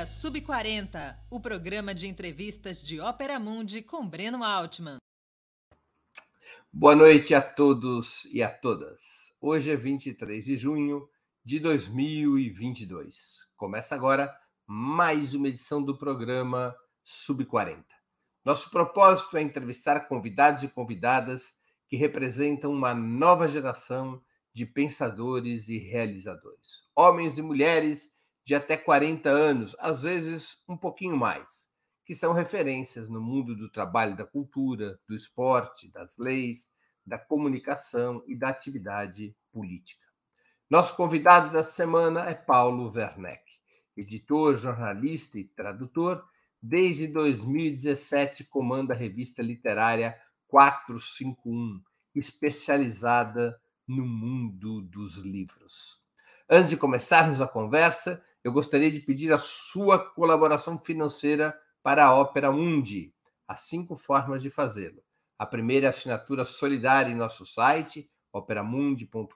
Ópera Sub-40, o programa de entrevistas de Ópera Mundi com Breno Altman. Boa noite a todos e a todas. Hoje é 23 de junho de 2022. Começa agora mais uma edição do programa Sub-40. Nosso propósito é entrevistar convidados e convidadas que representam uma nova geração de pensadores e realizadores. Homens e mulheres de até 40 anos, às vezes um pouquinho mais, que são referências no mundo do trabalho, da cultura, do esporte, das leis, da comunicação e da atividade política. Nosso convidado da semana é Paulo Werneck, editor, jornalista e tradutor. Desde 2017 comanda a revista literária 451, especializada no mundo dos livros. Antes de começarmos a conversa, eu gostaria de pedir a sua colaboração financeira para a Ópera Mundi. Há cinco formas de fazê-lo. A primeira é a assinatura solidária em nosso site, operamundi.com.br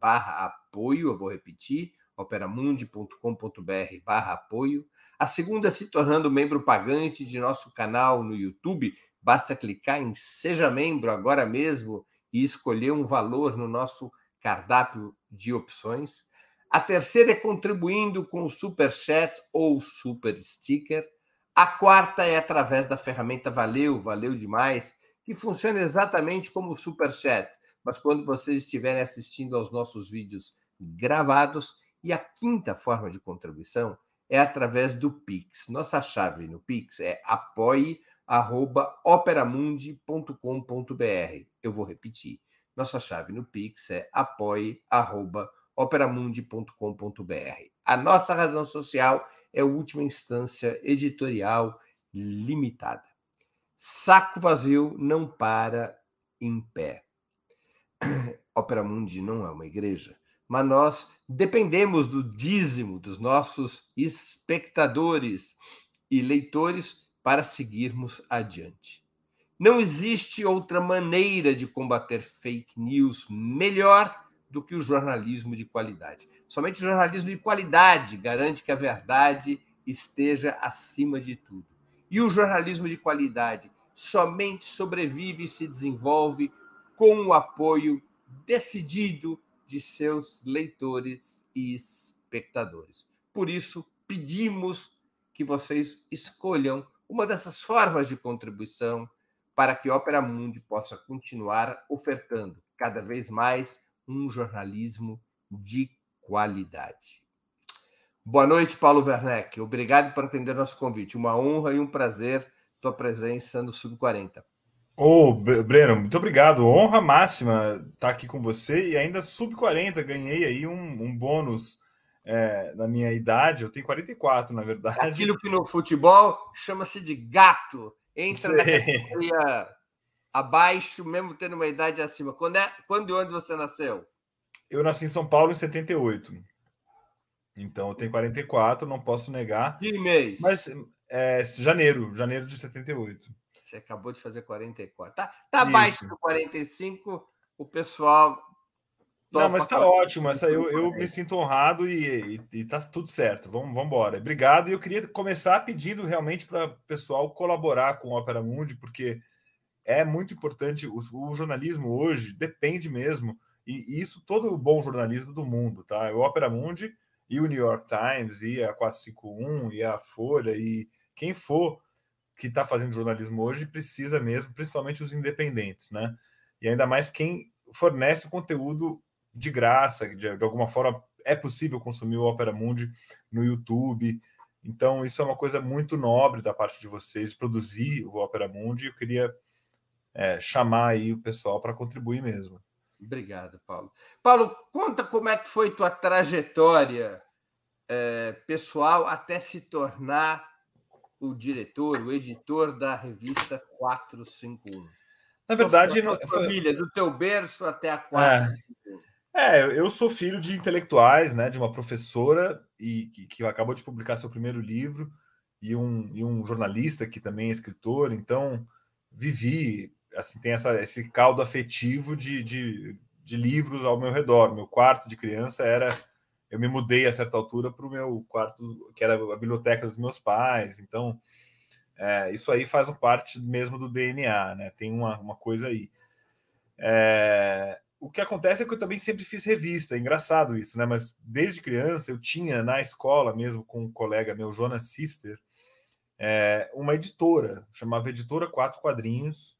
barra apoio, eu vou repetir, operamundi.com.br barra apoio. A segunda é se tornando membro pagante de nosso canal no YouTube. Basta clicar em Seja Membro agora mesmo e escolher um valor no nosso cardápio de opções. A terceira é contribuindo com o Super Chat ou Super Sticker. A quarta é através da ferramenta Valeu, valeu demais, que funciona exatamente como o Super Chat, mas quando vocês estiverem assistindo aos nossos vídeos gravados. E a quinta forma de contribuição é através do Pix. Nossa chave no Pix é apoie.operamundi.com.br. Eu vou repetir. Nossa chave no Pix é apoie.operamundi.com.br operamundi.com.br. A nossa razão social é a última instância editorial limitada. Saco vazio não para em pé. Opera Mundi não é uma igreja, mas nós dependemos do dízimo dos nossos espectadores e leitores para seguirmos adiante. Não existe outra maneira de combater fake news melhor do que o jornalismo de qualidade. Somente o jornalismo de qualidade garante que a verdade esteja acima de tudo. E o jornalismo de qualidade somente sobrevive e se desenvolve com o apoio decidido de seus leitores e espectadores. Por isso, pedimos que vocês escolham uma dessas formas de contribuição para que Opera Mundi possa continuar ofertando cada vez mais um jornalismo de qualidade. Boa noite, Paulo Werneck. Obrigado por atender nosso convite. Uma honra e um prazer tua presença no Sub-40. Ô, oh, Breno, muito obrigado. Honra máxima estar aqui com você e ainda Sub-40. Ganhei aí um, um bônus é, na minha idade. Eu tenho 44, na verdade. Aquilo que no futebol chama-se de gato. Entra Sei. na categoria abaixo, mesmo tendo uma idade acima. Quando, é, quando e onde você nasceu? Eu nasci em São Paulo em 78. Então eu tenho 44, não posso negar. Que mês? Mas é janeiro, janeiro de 78. Você acabou de fazer 44. Tá, tá abaixo do 45, o pessoal. Não, mas tá ótimo. Essa, eu, eu me sinto honrado e, e, e tá tudo certo. Vamos, vamos embora. Obrigado. E eu queria começar pedindo realmente para o pessoal colaborar com o Opera Mundi, porque é muito importante. O, o, jornalismo hoje depende mesmo, e, e, isso todo o bom jornalismo do mundo, tá? O Opera Mundi e o New York Times, e a 451, e a Folha, e quem for que está fazendo jornalismo hoje precisa mesmo, principalmente os independentes, né? E ainda mais quem fornece conteúdo de graça, de, de alguma forma é possível consumir o Opera Mundi no YouTube. Então, isso é uma coisa muito nobre da parte de vocês, produzir o Opera Mundi. Eu queria é, chamar aí o pessoal para contribuir mesmo. Obrigado, Paulo. Paulo, conta como é que foi tua trajetória é, pessoal até se tornar o diretor, o editor da revista 451. Na verdade, não, família, do teu berço até a 451. É, é, eu sou filho de intelectuais, né, de uma professora e que, que acabou de publicar seu primeiro livro e um, e um jornalista que também é escritor. Então, vivi assim, tem essa, esse caldo afetivo de, de, de livros ao meu redor. Meu quarto de criança era eu me mudei a certa altura para o meu quarto, que era a biblioteca dos meus pais. Então, é, isso aí faz parte mesmo do DNA, né? Tem uma, uma coisa aí. É, o que acontece é que eu também sempre fiz revista, é engraçado isso, né? Mas desde criança eu tinha na escola mesmo com um colega meu, Jonas Sister, é, uma editora, chamava Editora Quatro Quadrinhos,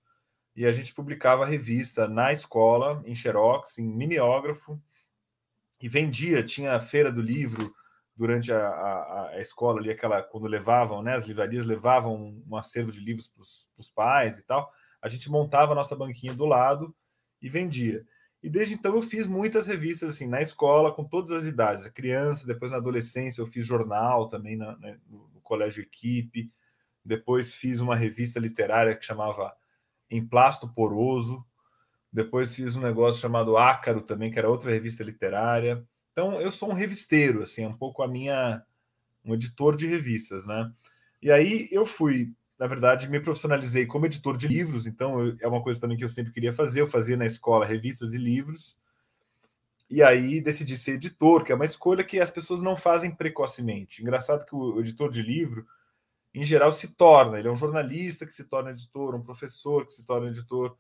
e a gente publicava a revista na escola, em xerox, em mimeógrafo, e vendia, tinha a feira do livro durante a, a, a escola ali, aquela quando levavam, né, as livrarias levavam um acervo de livros para os pais e tal, a gente montava a nossa banquinha do lado e vendia. E desde então eu fiz muitas revistas assim na escola, com todas as idades, a criança, depois na adolescência eu fiz jornal também na, né, no, no colégio equipe, depois fiz uma revista literária que chamava Emplasto Poroso, depois fiz um negócio chamado Ácaro também, que era outra revista literária. Então eu sou um revisteiro, assim, um pouco a minha um editor de revistas, né? E aí eu fui, na verdade, me profissionalizei como editor de livros, então eu, é uma coisa também que eu sempre queria fazer, eu fazia na escola revistas e livros. E aí decidi ser editor, que é uma escolha que as pessoas não fazem precocemente. Engraçado que o editor de livro, em geral, se torna. Ele é um jornalista que se torna editor, um professor que se torna editor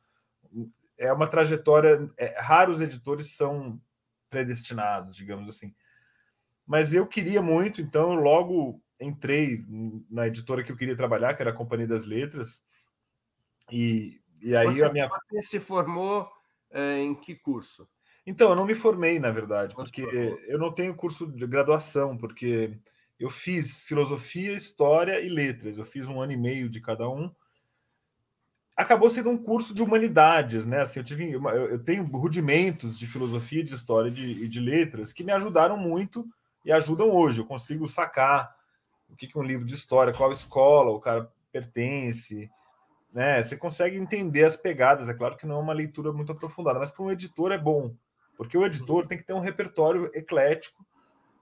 é uma trajetória. É, raros editores são predestinados, digamos assim. Mas eu queria muito, então eu logo entrei na editora que eu queria trabalhar, que era a Companhia das Letras. E, e aí você, a minha. Você se formou é, em que curso? Então, eu não me formei, na verdade, porque eu não tenho curso de graduação, porque eu fiz filosofia, história e letras. Eu fiz um ano e meio de cada um acabou sendo um curso de humanidades, né? Assim, eu tive, eu tenho rudimentos de filosofia, de história e de, de, letras que me ajudaram muito e ajudam hoje. Eu consigo sacar o que é um livro de história, qual escola o cara pertence, né? Você consegue entender as pegadas. É claro que não é uma leitura muito aprofundada, mas para um editor é bom, porque o editor tem que ter um repertório eclético.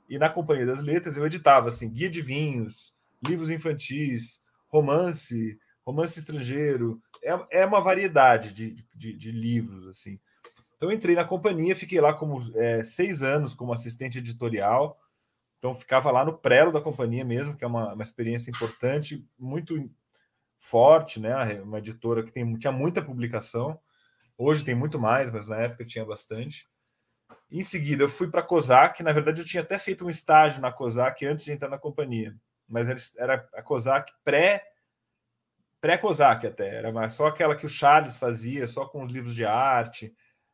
E na Companhia das Letras eu editava assim guia de vinhos, livros infantis, romance, romance estrangeiro, é, é uma variedade de, de, de, livros assim. Então entrei na companhia, fiquei lá como é, seis anos como assistente editorial. Então ficava lá no prelo da companhia mesmo, que é uma, uma experiência importante, muito forte, né? Uma editora que tem, tinha muita publicação. Hoje tem muito mais, mas na época tinha bastante. Em seguida, eu fui para a COSAC. Na verdade, eu tinha até feito um estágio na COSAC antes de entrar na companhia, mas era a COSAC pré pré-COSAC até, era só aquela que o Charles fazia, só com os livros de arte.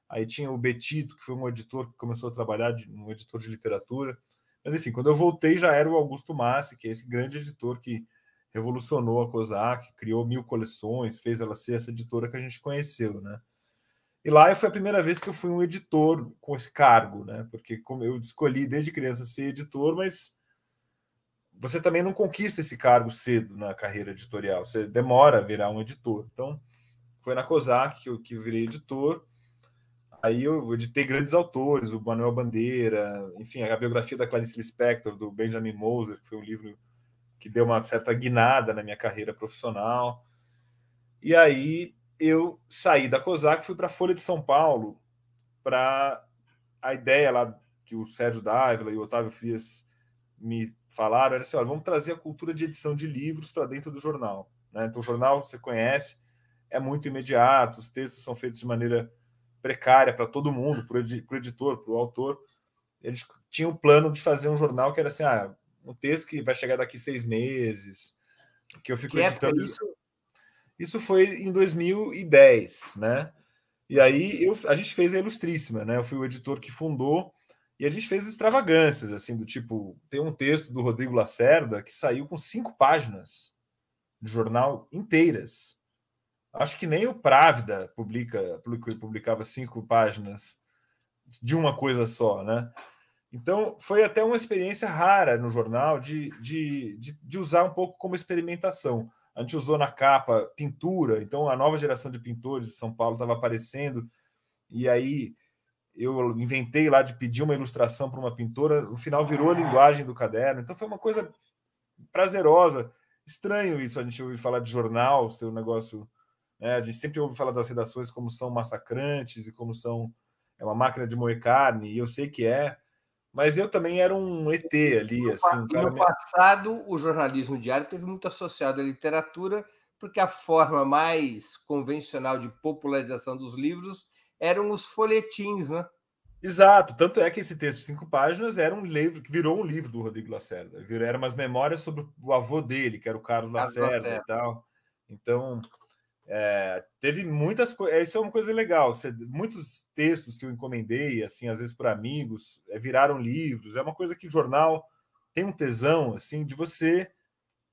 Aí tinha o Betito, que foi um editor que começou a trabalhar, de, um editor de literatura. Mas enfim, quando eu voltei já era o Augusto Massi, que é esse grande editor que revolucionou a COSAC, criou mil coleções, fez ela ser essa editora que a gente conheceu, né? E lá foi a primeira vez que eu fui um editor com esse cargo, né? Porque como eu escolhi desde criança ser editor, mas você também não conquista esse cargo cedo na carreira editorial, você demora a virar um editor. Então, foi na COSAC que eu que virei editor. Aí eu editei grandes autores, o Manuel Bandeira, enfim, a biografia da Clarice Lispector, do Benjamin Moser, que foi um livro que deu uma certa guinada na minha carreira profissional. E aí eu saí da COSAC, fui para a Folha de São Paulo, para a ideia lá que o Sérgio Dávila e o Otávio Frias me falaram era assim: olha, vamos trazer a cultura de edição de livros para dentro do jornal. Né? Então, o jornal, você conhece, é muito imediato, os textos são feitos de maneira precária para todo mundo, para o editor, para o autor. Eles tinham o plano de fazer um jornal que era assim: ah, um texto que vai chegar daqui seis meses, que eu fico que editando. isso? Isso foi em 2010, né? E aí eu, a gente fez a Ilustríssima, né? Eu fui o editor que fundou e a gente fez extravagâncias, assim, do tipo, tem um texto do Rodrigo Lacerda que saiu com cinco páginas de jornal inteiras. Acho que nem o Právida publica, publicava cinco páginas de uma coisa só, né? Então, foi até uma experiência rara no jornal de, de, de, de, usar um pouco como experimentação. A gente usou na capa pintura, então a nova geração de pintores de São Paulo estava aparecendo, e aí eu inventei lá de pedir uma ilustração para uma pintora, no final virou a linguagem do caderno. Então foi uma coisa prazerosa. Estranho isso, a gente ouve falar de jornal, seu negócio. Né? A gente sempre ouve falar das redações como são massacrantes e como são. É uma máquina de moer carne, e eu sei que é, Mas eu também era um ET ali, assim. Um no me... passado, o jornalismo diário teve muito associado à literatura, porque a forma mais convencional de popularização dos livros eram os folhetins, né? Exato, tanto é que esse texto de cinco páginas era um livro que virou um livro do Rodrigo Lacerda. Era umas memórias sobre o avô dele, que era o Carlos, Carlos Lacerda, Lacerda, e tal. Então, é, teve muitas coisas. Isso é uma coisa legal. muitos textos que eu encomendei, assim, às vezes por amigos, é, viraram livros. É uma coisa que jornal tem um tesão, assim, de você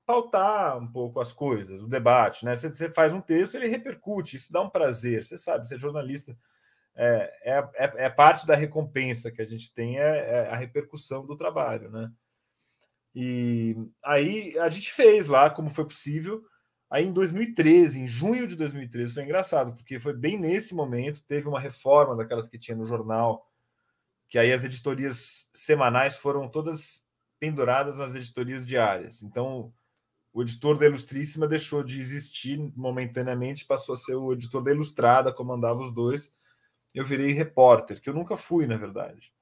pautar um pouco as coisas, o debate, né? Você, você faz um texto, ele repercute, isso dá um prazer. Você sabe, ser jornalista é, é, é, é, parte da recompensa que a gente tem, é, é, a repercussão do trabalho, né? E aí a gente fez lá como foi possível. Aí em 2013, em junho de 2013, foi engraçado, porque foi bem nesse momento, teve uma reforma daquelas que tinha no jornal, que aí as editorias semanais foram todas penduradas nas editorias diárias. Então, o editor da Ilustríssima deixou de existir momentaneamente, passou a ser o editor da Ilustrada, comandava os dois eu virei repórter, que eu nunca fui, na verdade.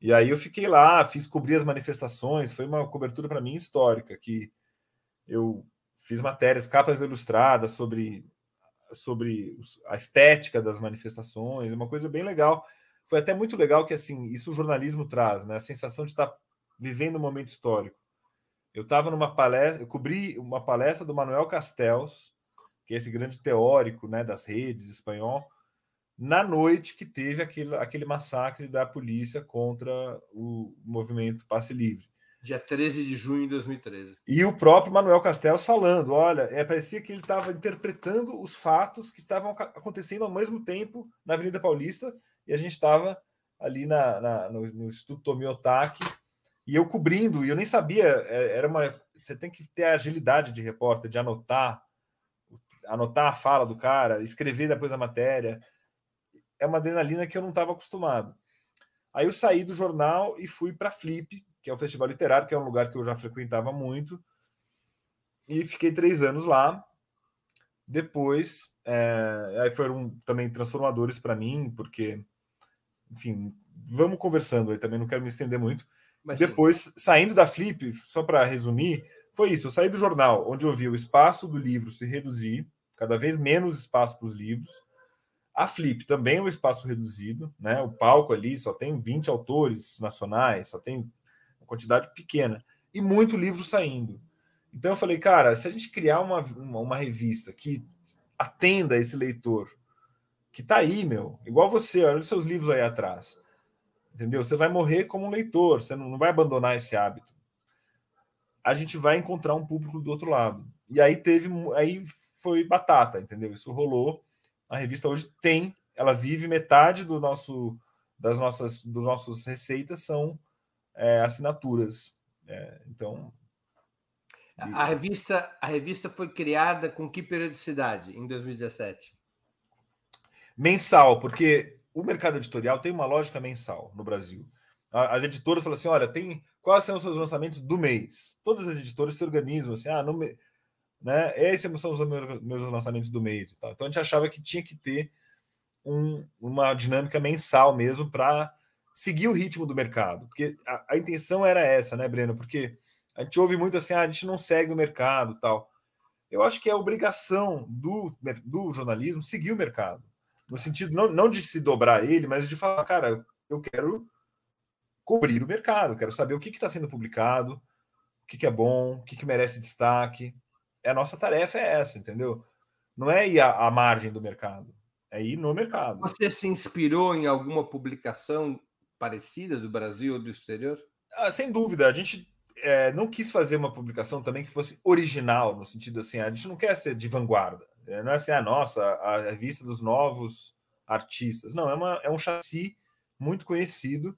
E aí eu fiquei lá, fiz cobrir as manifestações, foi uma cobertura para mim histórica, que eu fiz matérias, capas ilustradas sobre sobre a estética das manifestações, uma coisa bem legal. Foi até muito legal que assim, isso o jornalismo traz, né? A sensação de estar vivendo um momento histórico. Eu estava numa palestra, eu cobri uma palestra do Manuel Castells, que é esse grande teórico, né, das redes espanhol, na noite que teve aquele, aquele massacre da polícia contra o movimento Passe Livre. Dia 13 de junho de 2013. E o próprio Manuel Castells falando: olha, é, parecia que ele estava interpretando os fatos que estavam acontecendo ao mesmo tempo na Avenida Paulista, e a gente estava ali na, na, no, no Instituto Tomiotaki, e eu cobrindo, e eu nem sabia, é, era uma. Você tem que ter a agilidade de repórter, de anotar, anotar a fala do cara, escrever depois a matéria é uma adrenalina que eu não estava acostumado. Aí eu saí do jornal e fui para Flip, que é o festival literário, que é um lugar que eu já frequentava muito, e fiquei três anos lá. Depois, é, aí foram também transformadores para mim, porque, enfim, vamos conversando aí também, não quero me estender muito. Imagina. Depois, saindo da Flip, só para resumir, foi isso. Eu saí do jornal, onde eu vi o espaço do livro se reduzir, cada vez menos espaço para os livros a Flip também é um espaço reduzido, né? O palco ali só tem 20 autores nacionais, só tem uma quantidade pequena e muito livro saindo. Então eu falei, cara, se a gente criar uma, uma, uma revista que atenda esse leitor, que tá aí, meu, igual você, olha os seus livros aí atrás. Entendeu? Você vai morrer como um leitor, você não, não vai abandonar esse hábito. A gente vai encontrar um público do outro lado. E aí teve, aí foi batata, entendeu? Isso rolou a revista hoje tem, ela vive metade do nosso das nossas dos nossos receitas são é, assinaturas. É, então a revista a revista foi criada com que periodicidade em 2017? Mensal, porque o mercado editorial tem uma lógica mensal no Brasil. As editoras falam assim: olha, tem quais são os seus lançamentos do mês? Todas as editoras se organizam assim: ah, no, né? Esses são os meus lançamentos do mês. Então a gente achava que tinha que ter um, uma dinâmica mensal mesmo para seguir o ritmo do mercado, porque a, a, intenção era essa, né, Breno? Porque a gente ouve muito assim, ah, a gente não segue o mercado, tal. Eu acho que é obrigação do, do jornalismo seguir o mercado, no sentido não, não de se dobrar ele, mas de falar, cara, eu quero cobrir o mercado, quero saber o que está sendo publicado, o que, que é bom, o que, que merece destaque a nossa tarefa é essa, entendeu? Não é ir à, à margem do mercado, é ir no mercado. Você se inspirou em alguma publicação parecida do Brasil ou do exterior? Ah, sem dúvida. A gente é, não quis fazer uma publicação também que fosse original, no sentido assim, a gente não quer ser de vanguarda. É, não é assim, a ah, nossa, a revista dos novos artistas. Não, é, uma, é um chassi muito conhecido,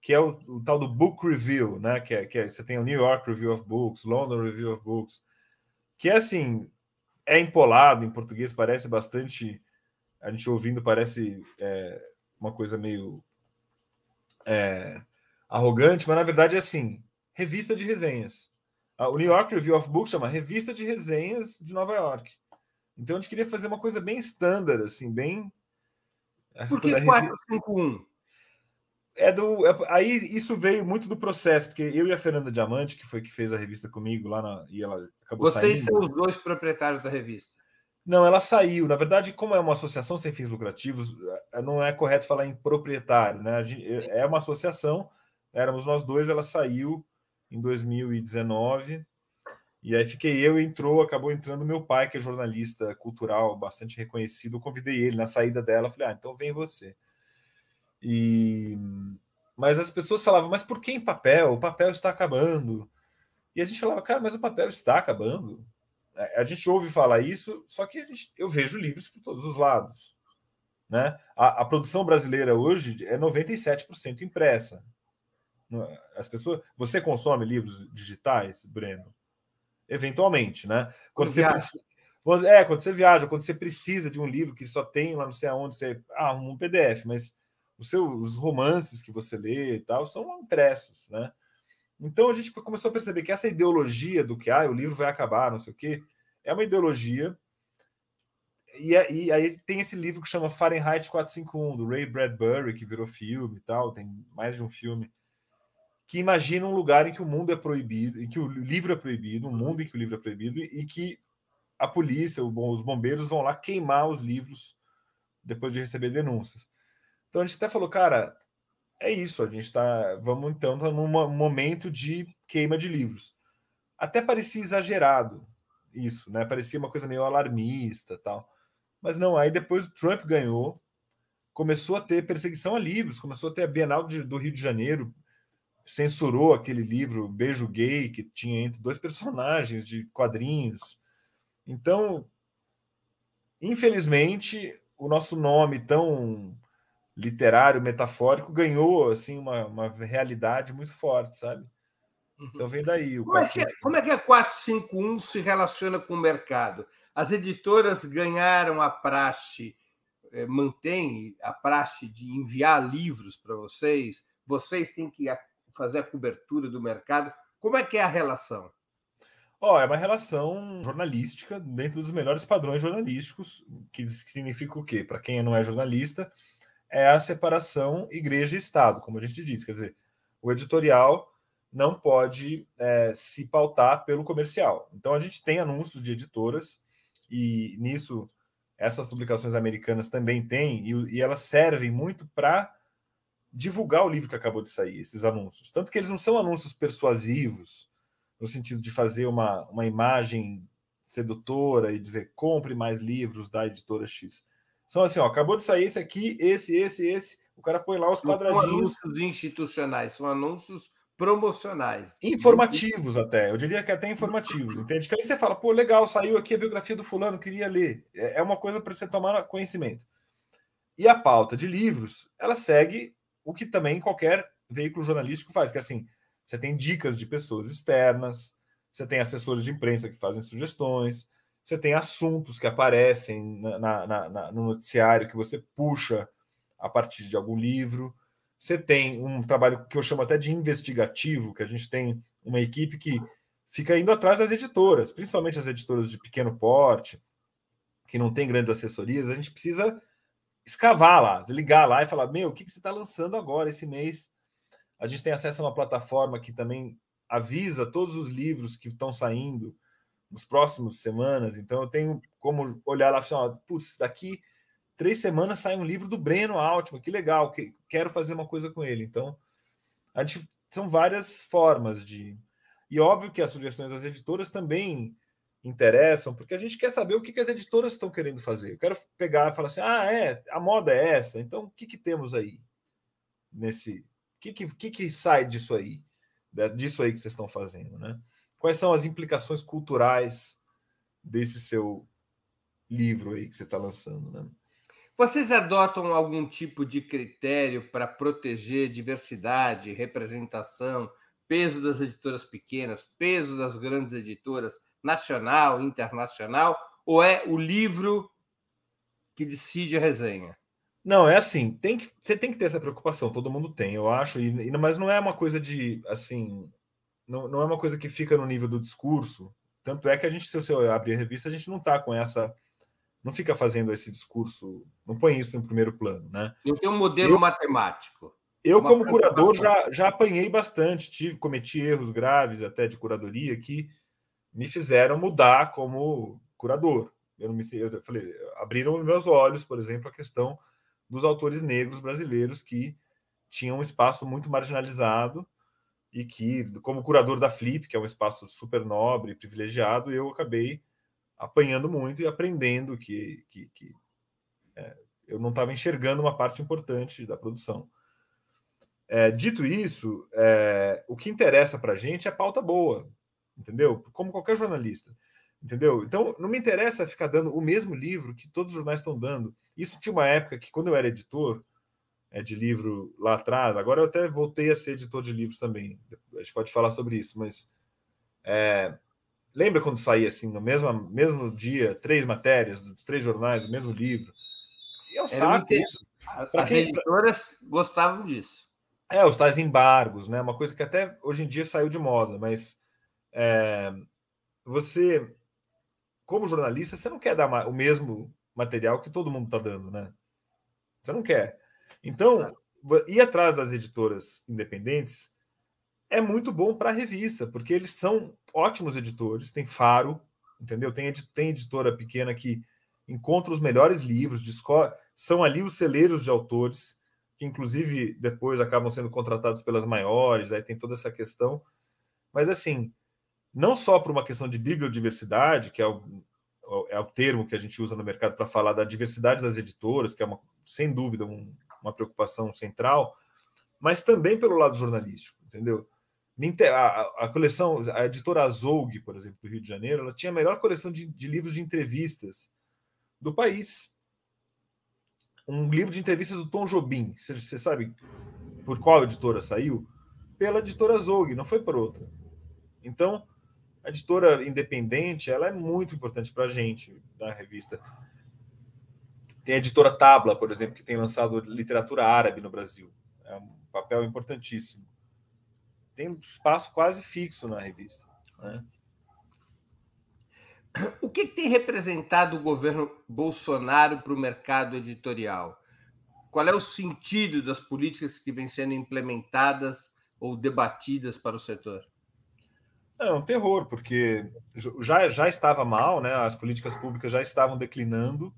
que é o, o tal do Book Review, né? Que, é, que é, você tem o New York Review of Books, London Review of Books, que é assim, é empolado em português, parece bastante. A gente ouvindo parece é, uma coisa meio é, arrogante, mas na verdade é assim: revista de resenhas. O New York Review of Books chama Revista de Resenhas de Nova York. Então a gente queria fazer uma coisa bem standard, assim, bem. Por que 451? É do. É, aí isso veio muito do processo, porque eu e a Fernanda Diamante, que foi que fez a revista comigo lá na, e ela acabou Vocês saindo. são os dois proprietários da revista. Não, ela saiu. Na verdade, como é uma associação sem fins lucrativos, é, não é correto falar em proprietário, né? É uma associação, éramos nós dois, ela saiu em 2019. E aí fiquei eu entrou, acabou entrando meu pai, que é jornalista cultural bastante reconhecido. Eu convidei ele na saída dela, falei: "Ah, então vem você". E mas as pessoas falavam: "Mas por que em papel? O papel está acabando". E a gente falava: "Cara, mas o papel está acabando". A gente ouve falar isso, só que gente, eu vejo livros por todos os lados. Né? A, a produção brasileira hoje é 97% impressa. As pessoas, você consome livros digitais, Breno? Eventualmente, né? Quando, você quando, é, quando você viaja, quando você precisa de um livro que só tem lá não sei aonde, você ah, um PDF, mas os seus romances que você lê e tal são impressos, né? Então a gente começou a perceber que essa ideologia do que ah, o livro vai acabar, não sei o quê, é uma ideologia. E, é, e aí tem esse livro que chama Fahrenheit 451, do Ray Bradbury, que virou filme e tal, tem mais de um filme, que imagina um lugar em que o mundo é proibido, em que o livro é proibido, um mundo em que o livro é proibido, e que a polícia, os bombeiros vão lá queimar os livros depois de receber denúncias. Então a gente até falou, cara, é isso, a gente está. Vamos então tá num momento de queima de livros. Até parecia exagerado isso, né? Parecia uma coisa meio alarmista tal. Mas não, aí depois o Trump ganhou, começou a ter perseguição a livros, começou a ter a Bienal de, do Rio de Janeiro, censurou aquele livro Beijo Gay, que tinha entre dois personagens de quadrinhos. Então, infelizmente, o nosso nome tão literário, metafórico, ganhou assim uma, uma realidade muito forte, sabe? Uhum. Então vem daí. O como, é que, é, como é que a 451 se relaciona com o mercado? As editoras ganharam a praxe, eh, mantém a praxe de enviar livros para vocês, vocês têm que fazer a cobertura do mercado. Como é que é a relação? Oh, é uma relação jornalística dentro dos melhores padrões jornalísticos, que significa o quê? Para quem não é jornalista, é a separação igreja e Estado, como a gente disse. Quer dizer, o editorial não pode é, se pautar pelo comercial. Então, a gente tem anúncios de editoras, e nisso essas publicações americanas também têm, e, e elas servem muito para divulgar o livro que acabou de sair, esses anúncios. Tanto que eles não são anúncios persuasivos, no sentido de fazer uma, uma imagem sedutora e dizer compre mais livros da editora X. São assim, ó, acabou de sair esse aqui, esse, esse, esse. O cara põe lá os quadradinhos. São anúncios institucionais, são anúncios promocionais. Informativos até, eu diria que até informativos, entende? Que aí você fala, pô, legal, saiu aqui a biografia do fulano, queria ler. É, é uma coisa para você tomar conhecimento. E a pauta de livros, ela segue o que também qualquer veículo jornalístico faz, que é assim, você tem dicas de pessoas externas, você tem assessores de imprensa que fazem sugestões, você tem assuntos que aparecem na, na, na, no noticiário que você puxa a partir de algum livro. Você tem um trabalho que eu chamo até de investigativo, que a gente tem uma equipe que fica indo atrás das editoras, principalmente as editoras de pequeno porte, que não tem grandes assessorias. A gente precisa escavar lá, ligar lá e falar: Meu, o que, que você está lançando agora esse mês? A gente tem acesso a uma plataforma que também avisa todos os livros que estão saindo nos próximos semanas. Então eu tenho como olhar lá e falar, putz, daqui três semanas sai um livro do Breno Altman, que legal, que quero fazer uma coisa com ele. Então, a gente são várias formas de. E óbvio que as sugestões das editoras também interessam, porque a gente quer saber o que, que as editoras estão querendo fazer. Eu quero pegar e falar assim: ah, é, a moda é essa, então o que, que temos aí nesse. O que, que, que, que sai disso aí? Disso aí que vocês estão fazendo, né? Quais são as implicações culturais desse seu livro aí que você está lançando, né? Vocês adotam algum tipo de critério para proteger diversidade, representação, peso das editoras pequenas, peso das grandes editoras, nacional, internacional, ou é o livro que decide a resenha? Não, é assim, tem que, você tem que ter essa preocupação, todo mundo tem, eu acho, e, mas não é uma coisa de assim, não, não é uma coisa que fica no nível do discurso. Tanto é que a gente, se você abrir a revista, a gente não está com essa. Não fica fazendo esse discurso, não põe isso em primeiro plano, né? Não tem um modelo eu, matemático. Eu, como curador, já, já apanhei bastante, tive, cometi erros graves até de curadoria que me fizeram mudar como curador. Eu não me eu falei, abriram meus olhos, por exemplo, a questão dos autores negros brasileiros que tinham um espaço muito marginalizado e que, como curador da Flip, que é um espaço super nobre, privilegiado, eu acabei apanhando muito e aprendendo que, que, que é, eu não estava enxergando uma parte importante da produção. É, dito isso, é, o que interessa para a gente é pauta boa, entendeu? Como qualquer jornalista, entendeu? Então, não me interessa ficar dando o mesmo livro que todos os jornais estão dando. Isso tinha uma época que, quando eu era editor é, de livro lá atrás, agora eu até voltei a ser editor de livros também. A gente pode falar sobre isso, mas é, lembra quando saía assim, no mesmo, mesmo dia, três matérias dos três jornais, do mesmo livro? E é um saco isso. As quem... editoras gostavam disso. É, os tais embargos, né? Uma coisa que até hoje em dia saiu de moda, mas é, você, como jornalista, você não quer dar o mesmo material que todo mundo está dando, né? Você não quer. Então, ir atrás das editoras independentes é muito bom para a revista, porque eles são ótimos editores, tem Faro, entendeu? Tem, tem editora pequena que encontra os melhores livros, são ali os celeiros de autores, que inclusive depois acabam sendo contratados pelas maiores, aí tem toda essa questão. Mas assim, não só por uma questão de bibliodiversidade, que é o, é o termo que a gente usa no mercado para falar da diversidade das editoras, que é uma, sem dúvida um, uma preocupação central, mas também pelo lado jornalístico, entendeu? A, coleção, a editora Azougue, por exemplo, do Rio de Janeiro, ela tinha a melhor coleção de, de livros de entrevistas do país. Um livro de entrevistas do Tom Jobim. Você, você sabe por qual editora saiu? Pela editora Zog, não foi por outra. Então, a editora independente ela é muito importante para a gente na revista. Tem a editora Tabla, por exemplo, que tem lançado literatura árabe no Brasil. É um papel importantíssimo. Tem um espaço quase fixo na revista. Né? O que, tem representado o governo Bolsonaro para o mercado editorial? Qual é o sentido das políticas que vêm sendo implementadas ou debatidas para o setor? É um terror, porque já, já estava mal, né? as políticas públicas já estavam declinando,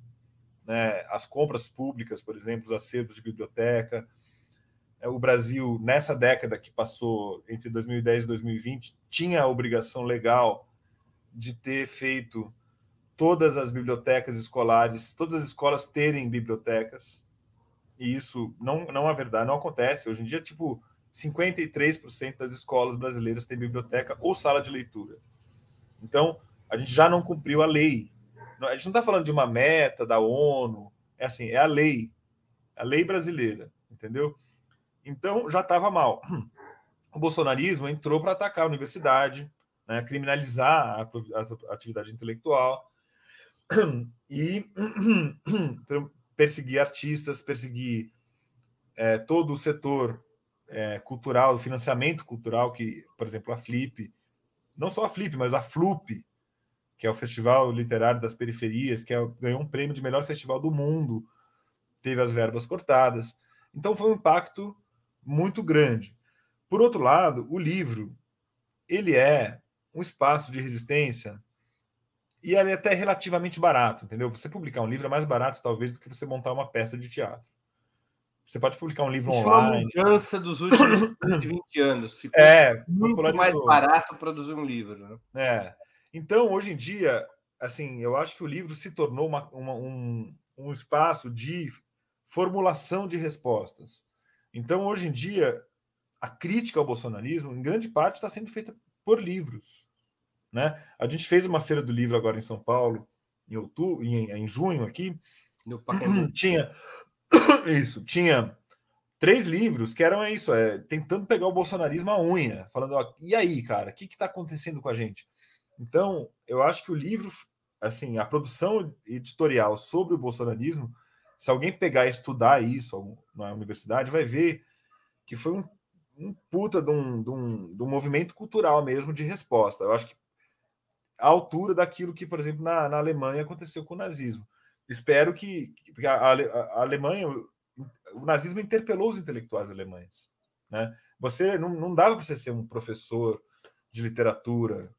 né? as compras públicas, por exemplo, os acertos de biblioteca. É, o Brasil, nessa década que passou entre 2010 e 2020, tinha a obrigação legal de ter feito todas as bibliotecas escolares, todas as escolas terem bibliotecas. E isso não, não é verdade, não acontece. Hoje em dia, tipo, 53% das escolas brasileiras têm biblioteca ou sala de leitura. Então, a gente já não cumpriu a lei. A gente não está falando de uma meta da ONU, é assim, é a lei, a lei brasileira, entendeu? Então, já estava mal. O bolsonarismo entrou para atacar a universidade, né, criminalizar a, a, atividade intelectual e perseguir artistas, perseguir é, todo o setor é, cultural, o financiamento cultural, que, por exemplo, a Flip, não só a Flip, mas a Flup, que é o Festival Literário das Periferias, que é, ganhou um prêmio de melhor festival do mundo, teve as verbas cortadas. Então foi um impacto muito grande. Por outro lado, o livro ele é um espaço de resistência e ele é até relativamente barato, entendeu? Você publicar um livro é mais barato, talvez, do que você montar uma peça de teatro. Você pode publicar um livro Isso online. É uma mudança dos últimos 20 anos. Ficou é, muito mais barato produzir um livro. Né? É. Então, hoje em dia, assim, eu acho que o livro se tornou uma, uma, um, um espaço de formulação de respostas. Então, hoje em dia, a crítica ao bolsonarismo, em grande parte, está sendo feita por livros. Né? A gente fez uma feira do livro agora em São Paulo, em outubro, em, em junho aqui. Tinha isso, tinha três livros que eram isso, é, tentando pegar o bolsonarismo à unha, falando, ó, e aí, cara, o que está acontecendo com a gente? Então, eu acho que o livro, assim, a produção editorial sobre o bolsonarismo, se alguém pegar e estudar isso na universidade, vai ver que foi um um puta de um, de, um, de um movimento cultural mesmo de resposta. Eu acho que à altura daquilo que, por exemplo, na, na Alemanha aconteceu com o nazismo. Espero que. Porque a, a, Alemanha, o nazismo interpelou os intelectuais alemães. Né? Você não, não dava para você ser um professor de literatura,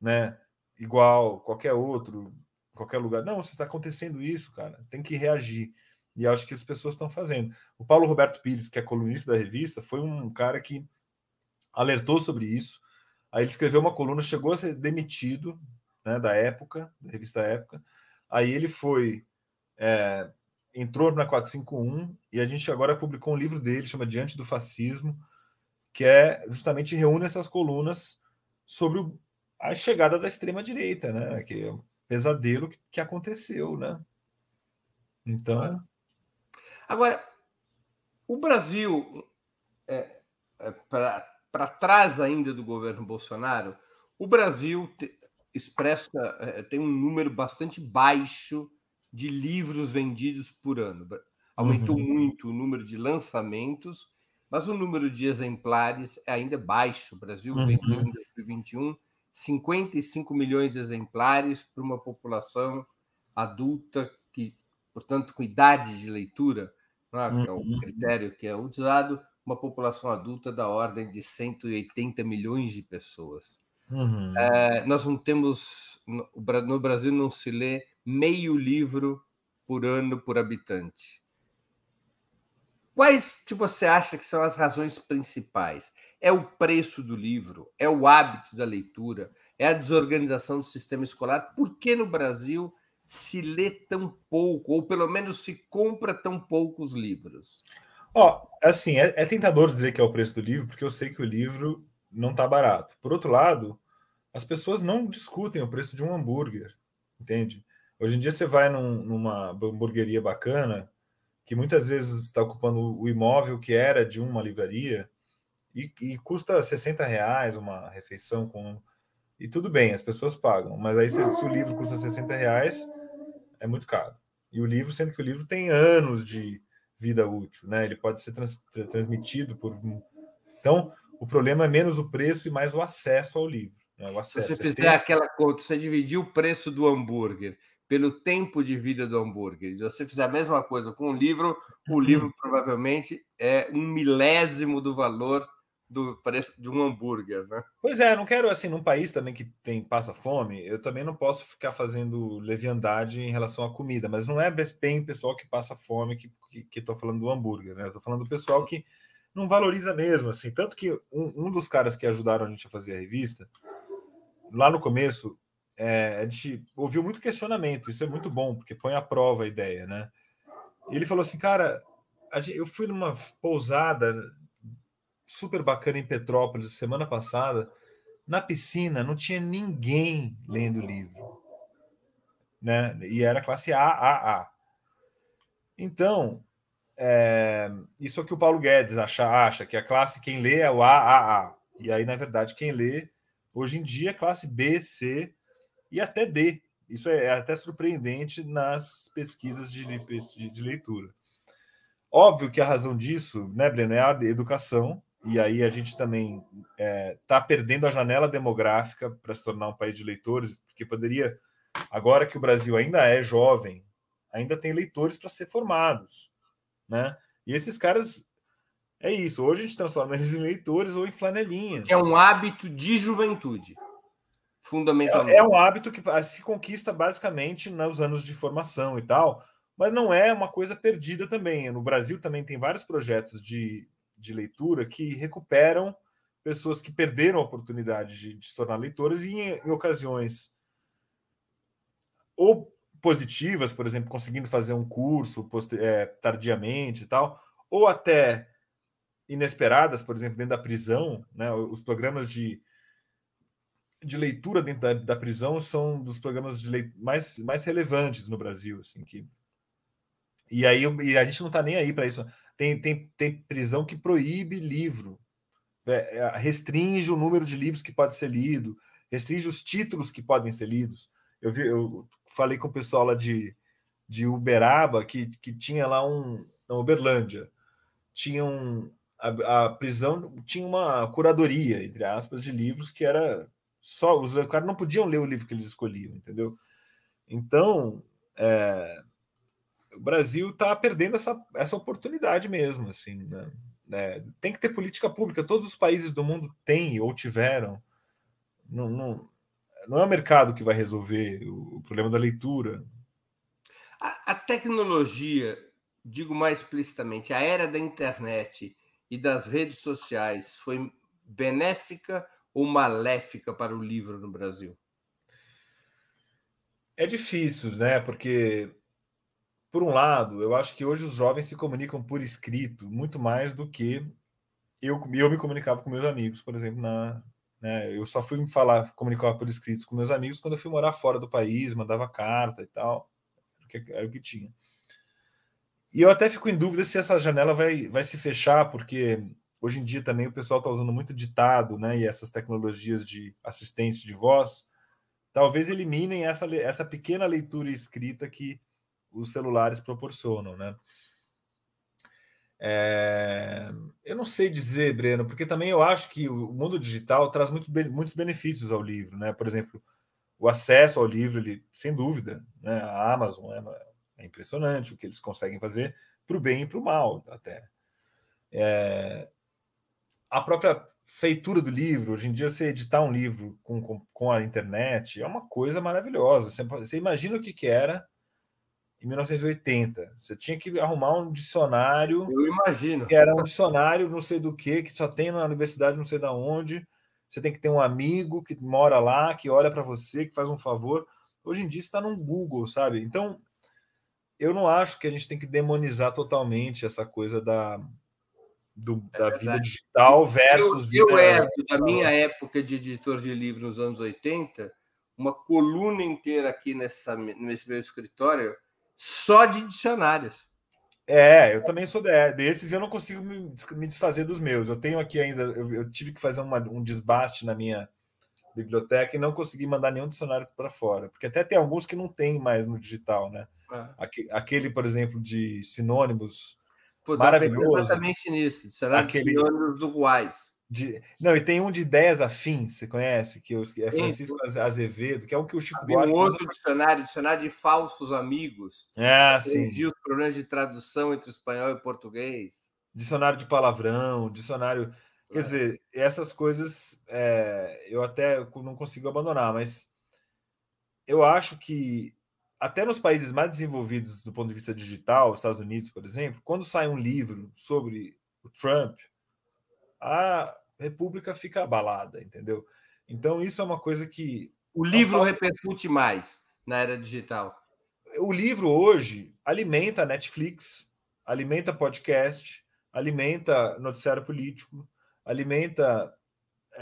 né? Igual qualquer outro, qualquer lugar. Não, se está acontecendo isso, cara, tem que reagir. E acho que as pessoas estão fazendo. O Paulo Roberto Pires, que é colunista da revista, foi um cara que alertou sobre isso. Aí ele escreveu uma coluna, chegou a ser demitido né, da época, da revista Época. Aí ele foi é, entrou na 451 e a gente agora publicou um livro dele, chama Diante do Fascismo, que é justamente reúne essas colunas sobre o, a chegada da extrema direita, né? Que é um pesadelo que, que aconteceu, né? Então, agora o Brasil é, é para trás ainda do governo Bolsonaro, o Brasil te, expressa é, tem um número bastante baixo de livros vendidos por ano. Aumentou uhum. muito o número de lançamentos, mas o número de exemplares é ainda baixo. O Brasil uhum. vendeu em 2021 55 milhões de exemplares para uma população adulta que, portanto, com idade de leitura, é? que é o uhum. critério que é usado, uma população adulta da ordem de 180 milhões de pessoas. Uhum. É, nós não temos no Brasil não se lê meio livro por ano por habitante. Quais que você acha que são as razões principais? É o preço do livro? É o hábito da leitura? É a desorganização do sistema escolar? Por que no Brasil se lê tão pouco, ou pelo menos se compra tão poucos livros? Ó, oh, assim, é, é, tentador dizer que é o preço do livro, porque eu sei que o livro não está barato. Por outro lado, as pessoas não discutem o preço de um hambúrguer, entende? Hoje em dia você vai num, numa hamburgueria bacana, que muitas vezes está ocupando o imóvel que era de uma livraria, e, e, custa 60 reais uma refeição com. E tudo bem, as pessoas pagam, mas aí se, se, o livro custa 60 reais, é muito caro. E o livro, sendo que o livro tem anos de vida útil, né? Ele pode ser trans, transmitido por. Então, o problema é menos o preço e mais o acesso ao livro. Né? O acesso. Se você fizer tem... aquela conta, você dividir o preço do hambúrguer pelo tempo de vida do hambúrguer. Se você fizer a mesma coisa com o livro, o livro provavelmente é um milésimo do valor do preço de um hambúrguer, né? Pois é, não quero assim num país também que tem passa fome, eu também não posso ficar fazendo leviandade em relação à comida, mas não é bem o pessoal que passa fome que que, que tô falando do hambúrguer, né? Eu tô falando do pessoal que não valoriza mesmo, assim, tanto que um, um dos caras que ajudaram a gente a fazer a revista, lá no começo, é, a gente ouviu muito questionamento, isso é muito bom, porque põe à prova a ideia, né? E ele falou assim, cara, eu fui numa pousada super bacana em Petrópolis semana passada, na piscina não tinha ninguém lendo livro, né? E era classe AAA. Então, é, isso é o que o Paulo Guedes acha, acha que a classe quem lê é o AAA. E aí, na verdade, quem lê hoje em dia é classe B, C e até D. Isso é, até surpreendente nas pesquisas de, de, de leitura. Óbvio que a razão disso, né, Breno, é a educação, e aí a gente também está é, tá perdendo a janela demográfica para se tornar um país de leitores, porque poderia, agora que o Brasil ainda é jovem, ainda tem leitores para ser formados, né? E esses caras é isso. Hoje a gente transforma eles em leitores ou em flanelinhas. É um hábito de juventude. Fundamentalmente. É, é um hábito que se conquista basicamente nos anos de formação e tal, mas não é uma coisa perdida também. No Brasil também tem vários projetos de, de leitura que recuperam pessoas que perderam a oportunidade de, de se tornar leitoras e em, em ocasiões ou positivas, por exemplo, conseguindo fazer um curso é, tardiamente e tal, ou até inesperadas, por exemplo, dentro da prisão, né? Os programas de de leitura dentro da, da prisão são dos programas de leit mais, mais relevantes no Brasil, assim que e aí e a gente não está nem aí para isso. Tem, tem, tem prisão que proíbe livro, é, é, restringe o número de livros que pode ser lido, restringe os títulos que podem ser lidos. Eu, vi, eu falei com o pessoal lá de, de Uberaba que, que tinha lá um. Na Uberlândia, tinha um. A, a prisão tinha uma curadoria, entre aspas, de livros que era só os caras não podiam ler o livro que eles escolhiam, entendeu? Então, é, o Brasil está perdendo essa, essa oportunidade mesmo, assim, né? É, tem que ter política pública. Todos os países do mundo têm ou tiveram. Não, não, não é o mercado que vai resolver o, o problema da leitura. A, a, tecnologia, digo mais explicitamente, a era da internet e das redes sociais foi benéfica ou maléfica para o livro no Brasil? É difícil, né? Porque, por um lado, eu acho que hoje os jovens se comunicam por escrito muito mais do que eu, eu me comunicava com meus amigos, por exemplo, na, né? Eu só fui me falar, comunicar por escrito com meus amigos quando eu fui morar fora do país, mandava carta e tal, era o que tinha. E eu até fico em dúvida se essa janela vai, vai se fechar, porque hoje em dia também o pessoal está usando muito ditado, né? E essas tecnologias de assistência de voz talvez eliminem essa, essa pequena leitura escrita que os celulares proporcionam, né? É... Eu não sei dizer, Breno, porque também eu acho que o mundo digital traz muito, muitos benefícios ao livro, né? Por exemplo, o acesso ao livro, ele, sem dúvida, né? A Amazon é, é impressionante o que eles conseguem fazer para o bem e para o mal, até. É... A própria feitura do livro, hoje em dia você editar um livro com, com, com a internet é uma coisa maravilhosa. Você, você imagina o que, que era em 1980. Você tinha que arrumar um dicionário. Eu imagino. Que era um dicionário, não sei do que, que só tem na universidade, não sei da onde. Você tem que ter um amigo que mora lá, que olha para você, que faz um favor. Hoje em dia está no Google, sabe? Então, eu não acho que a gente tem que demonizar totalmente essa coisa da, do, é da vida digital versus eu, vida. Da minha época de editor de livro nos anos 80, uma coluna inteira aqui nessa, nesse meu escritório só de dicionários. É, eu também sou desses eu não consigo me, desfazer dos meus. Eu tenho aqui ainda, eu, eu tive que fazer uma, um desbaste na minha biblioteca e não consegui mandar nenhum dicionário para fora, porque até tem alguns que não tem mais no digital, né? É. Aquele, por exemplo, de sinônimos Maravilhoso. Exatamente nisso. Será aquele dos uruguais. De... Não, e tem um de ideias afins, você conhece, que é Francisco sim. Azevedo, que é o que o Chico Buarque... um outro usa... dicionário, dicionário de falsos amigos. Ah, sim. os problemas de tradução entre espanhol e português. Dicionário de palavrão, dicionário... Quer é. dizer, essas coisas é, eu até não consigo abandonar, mas eu acho que até nos países mais desenvolvidos do ponto de vista digital, Estados Unidos, por exemplo, quando sai um livro sobre o Trump, a República fica abalada, entendeu? Então, isso é uma coisa que. O livro repercute mais na era digital. O livro hoje alimenta Netflix, alimenta podcast, alimenta noticiário político, alimenta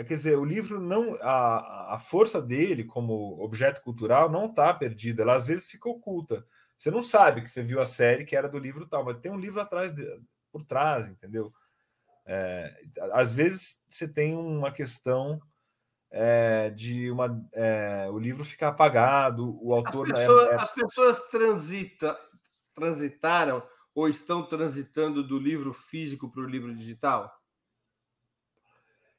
quer dizer, o livro não. A, a força dele como objeto cultural não está perdida, ela às vezes fica oculta. Você não sabe que você viu a série que era do livro tal, mas tem um livro atrás de, por trás, entendeu? É, às vezes você tem uma questão é, de uma, é, o livro ficar apagado, o autor. As pessoas, as pessoas transita, transitaram ou estão transitando do livro físico para o livro digital?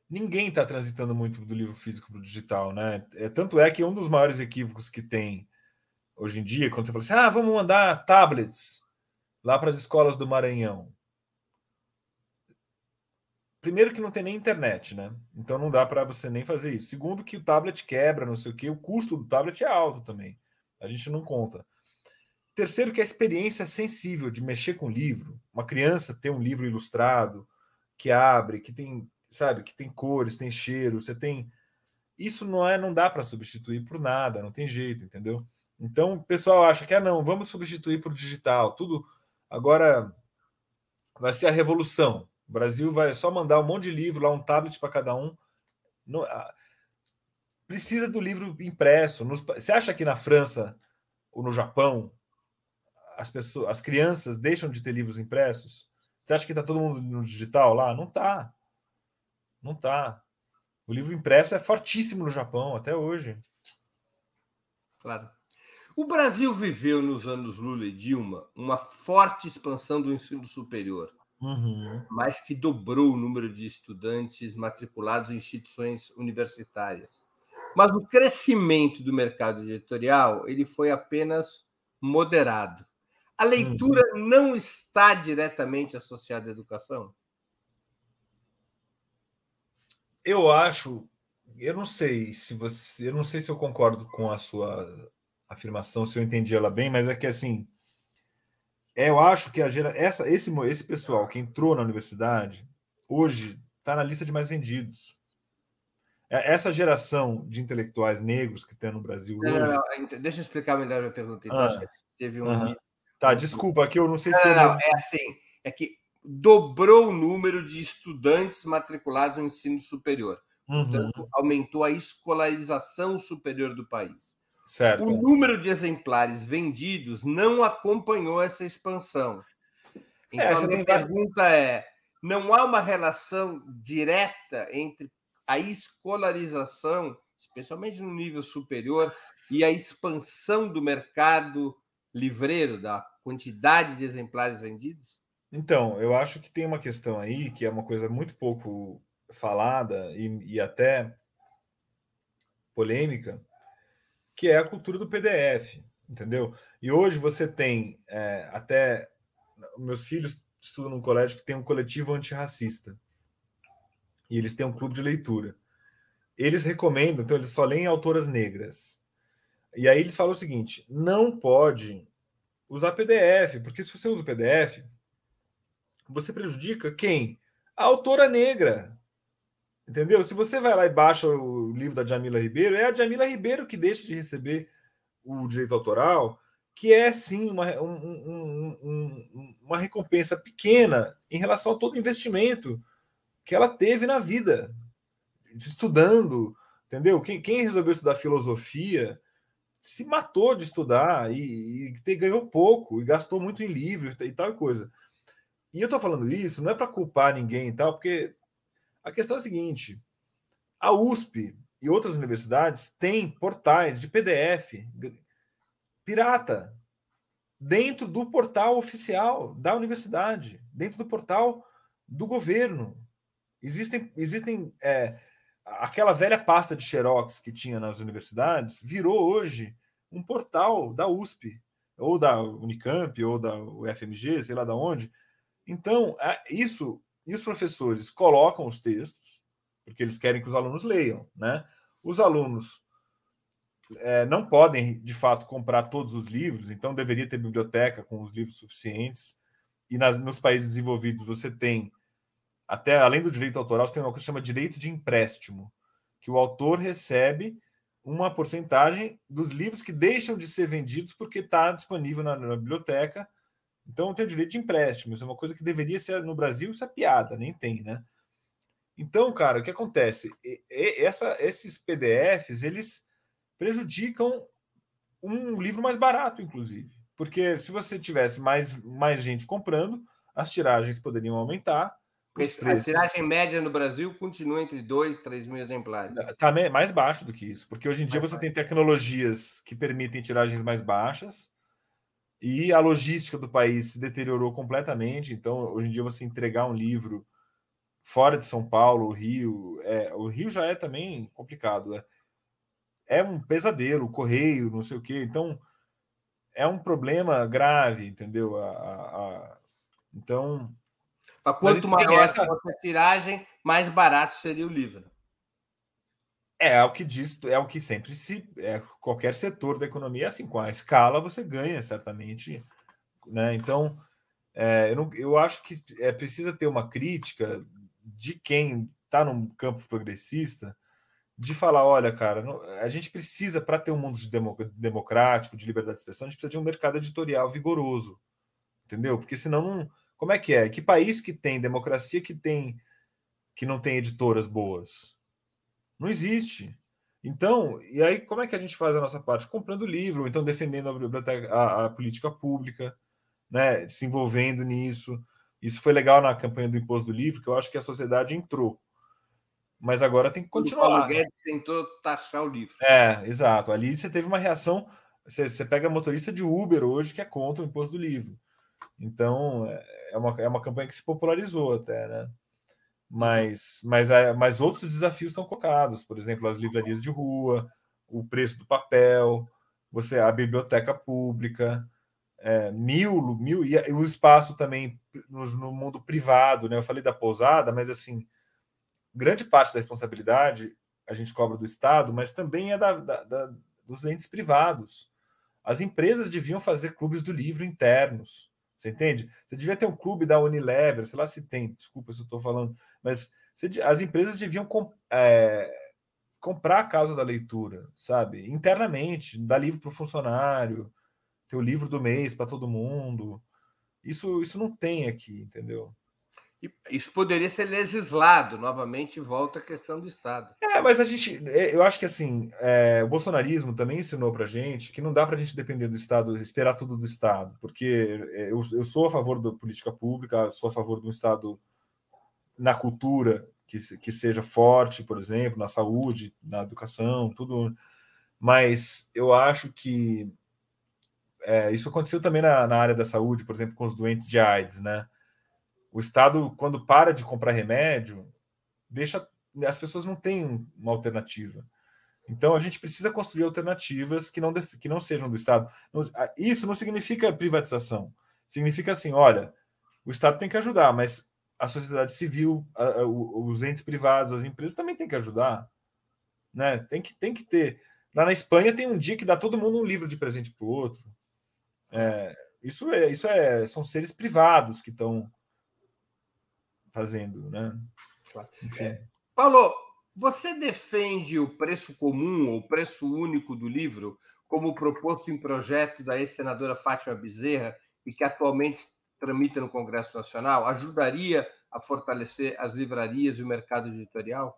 Ninguém está transitando muito do livro físico para o digital, né? É, tanto é que um dos maiores equívocos que tem hoje em dia, quando você fala assim, ah, vamos mandar tablets lá para as escolas do Maranhão. Primeiro que não tem nem internet, né? Então não dá para você nem fazer isso. Segundo que o tablet quebra, não sei o que, o custo do tablet é alto também. A gente não conta. Terceiro que a experiência é sensível de mexer com livro. Uma criança ter um livro ilustrado que abre, que tem sabe, que tem cores, tem cheiro, você tem. Isso não é, não dá para substituir por nada, não tem jeito, entendeu? Então o pessoal acha que ah, não, vamos substituir por digital, tudo agora vai ser a revolução. O Brasil vai só mandar um monte de livro lá, um tablet para cada um. Não, precisa do livro impresso. Nos, você acha que na França ou no Japão as pessoas, as crianças deixam de ter livros impressos? Você acha que está todo mundo no digital lá? Não está. Não tá. O livro impresso é fortíssimo no Japão até hoje. Claro. O Brasil viveu nos anos Lula e Dilma uma forte expansão do ensino superior, uhum. mais que dobrou o número de estudantes matriculados em instituições universitárias. Mas o crescimento do mercado editorial ele foi apenas moderado. A leitura uhum. não está diretamente associada à educação? Eu acho, eu não sei se você, eu não sei se eu concordo com a sua afirmação, se eu entendi ela bem, mas é que assim, é, eu acho que a gera, essa, esse, esse pessoal que entrou na universidade hoje está na lista de mais vendidos. É, essa geração de intelectuais negros que tem no Brasil não, hoje. Não, não, deixa eu explicar melhor a pergunta. Então, ah, teve um. Tá, desculpa, aqui eu não sei se. Não, não, é assim. É que dobrou o número de estudantes matriculados no ensino superior. Uhum. Portanto, aumentou a escolarização superior do país. Certo. O número de exemplares vendidos não acompanhou essa expansão. Então, é, a minha pergunta é: não há uma relação direta entre a escolarização, especialmente no nível superior, e a expansão do mercado livreiro, da quantidade de exemplares vendidos? Então, eu acho que tem uma questão aí que é uma coisa muito pouco falada e, e até polêmica, que é a cultura do PDF, entendeu? E hoje você tem é, até meus filhos estudam num colégio que tem um coletivo antirracista e eles têm um clube de leitura. Eles recomendam, então eles só leem autoras negras. E aí eles falam o seguinte: não pode usar PDF, porque se você usa o PDF, você prejudica quem? A autora negra. Entendeu? Se você vai lá e baixa o livro da Jamila Ribeiro, é a Jamila Ribeiro que deixa de receber o direito autoral, que é sim uma, um, um, um, uma recompensa pequena em relação a todo investimento que ela teve na vida, estudando, entendeu? Quem, quem resolveu estudar filosofia se matou de estudar e, e ganhou pouco e gastou muito em livros e tal coisa. E eu tô falando isso não é para culpar ninguém e tal, porque a questão é a seguinte: a USP e outras universidades têm portais de PDF pirata dentro do portal oficial da universidade, dentro do portal do governo. Existem, existem é, aquela velha pasta de xerox que tinha nas universidades virou hoje um portal da USP ou da Unicamp ou da UFMG, sei lá da onde, então, isso, e os professores colocam os textos, porque eles querem que os alunos leiam, né? Os alunos é, não podem, de fato, comprar todos os livros, então deveria ter biblioteca com os livros suficientes. E nas, nos países desenvolvidos você tem, até além do direito autoral, você tem uma coisa que chama direito de empréstimo, que o autor recebe uma porcentagem dos livros que deixam de ser vendidos porque está disponível na, na biblioteca então tem o direito de empréstimo, isso é uma coisa que deveria ser no Brasil, isso é piada, nem tem, né? Então, cara, o que acontece? Essa, esses PDFs, eles prejudicam um livro mais barato, inclusive. Porque se você tivesse mais, mais gente comprando, as tiragens poderiam aumentar. A tiragem média no Brasil continua entre 2 e 3 mil exemplares. Está mais baixo do que isso, porque hoje em dia mais você tem tecnologias que permitem tiragens mais baixas e a logística do país se deteriorou completamente. Então, hoje em dia, você entregar um livro fora de São Paulo, Rio, é, o Rio já é também complicado. Né? É um pesadelo, correio, não sei o quê. Então, é um problema grave, entendeu? A, a, a... Então. quanto maior essa... a tiragem, mais barato seria o livro. É, o que diz, é o que sempre se. É, qualquer setor da economia é assim, com a escala você ganha, certamente. Né? Então, é, eu, não, eu acho que é precisa ter uma crítica de quem está num campo progressista de falar: olha, cara, não, a gente precisa, para ter um mundo de democrático, de liberdade de expressão, a gente precisa de um mercado editorial vigoroso. Entendeu? Porque senão não. Como é que é? Que país que tem democracia que tem que não tem editoras boas? Não existe. Então, e aí como é que a gente faz a nossa parte? Comprando livro, ou então defendendo a, biblioteca, a, a política pública, né? se envolvendo nisso. Isso foi legal na campanha do imposto do livro, que eu acho que a sociedade entrou. Mas agora tem que continuar. O Paulo Guedes tentou taxar o livro. É, exato. Ali você teve uma reação. Você, você pega motorista de Uber hoje que é contra o imposto do livro. Então, é, é uma, é uma campanha que se popularizou até, né? Mas, mas, mas outros desafios estão colocados, por exemplo, as livrarias de rua, o preço do papel, você a biblioteca pública, é, mil, mil e o espaço também no, no, mundo privado, né? Eu falei da pousada, mas assim, grande parte da responsabilidade a gente cobra do Estado, mas também é da, da, da, dos entes privados. As empresas deviam fazer clubes do livro internos. Você entende? Você devia ter um clube da Unilever, sei lá se tem, desculpa se eu estou falando, mas você, as empresas deviam com, é, comprar a causa da leitura, sabe? Internamente, dar livro para o funcionário, ter o livro do mês para todo mundo. Isso, isso não tem aqui, entendeu? Isso poderia ser legislado, novamente volta a questão do Estado. É, mas a gente, é, eu acho que assim, é, o bolsonarismo também ensinou para gente que não dá para a gente depender do Estado, esperar tudo do Estado, porque é, eu, eu sou a favor da política pública, sou a favor de um Estado na cultura que, que seja forte, por exemplo, na saúde, na educação, tudo, mas eu acho que é, isso aconteceu também na, na área da saúde, por exemplo, com os doentes de AIDS, né? O Estado, quando para de comprar remédio, deixa as pessoas não têm uma alternativa. Então a gente precisa construir alternativas que não, que não sejam do Estado. Isso não significa privatização. Significa assim: olha, o Estado tem que ajudar, mas a sociedade civil, a, a, os entes privados, as empresas também têm que ajudar. Né? Tem, que, tem que ter. Lá na Espanha tem um dia que dá todo mundo um livro de presente para o outro. É, isso é, isso é, são seres privados que estão fazendo, né? É. Paulo, você defende o preço comum ou preço único do livro como proposto em projeto da ex-senadora Fátima Bezerra e que atualmente tramita no Congresso Nacional? Ajudaria a fortalecer as livrarias e o mercado editorial?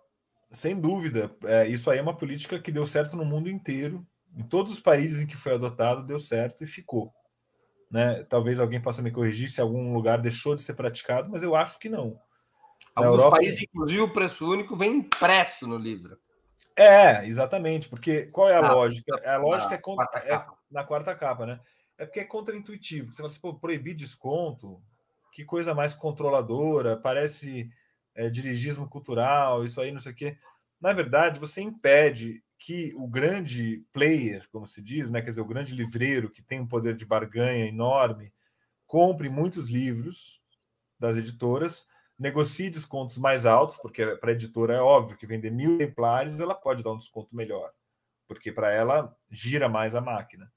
Sem dúvida. É, isso aí é uma política que deu certo no mundo inteiro. Em todos os países em que foi adotado, deu certo e ficou. Né? Talvez alguém possa me corrigir se algum lugar deixou de ser praticado, mas eu acho que não. Alguns Europa... países, inclusive, o preço único vem impresso no livro. É, exatamente, porque qual é a lógica? A lógica na é, contra, quarta é na quarta capa, né? É porque é contraintuitivo. Você fala assim, pô, proibir desconto, que coisa mais controladora, parece é, dirigismo cultural, isso aí, não sei o quê. Na verdade, você impede que o grande player, como se diz, né, quer dizer, o grande livreiro que tem um poder de barganha enorme, compre muitos livros das editoras negocie descontos mais altos, porque para a editora é óbvio que vender mil exemplares ela pode dar um desconto melhor, porque para ela gira mais a máquina.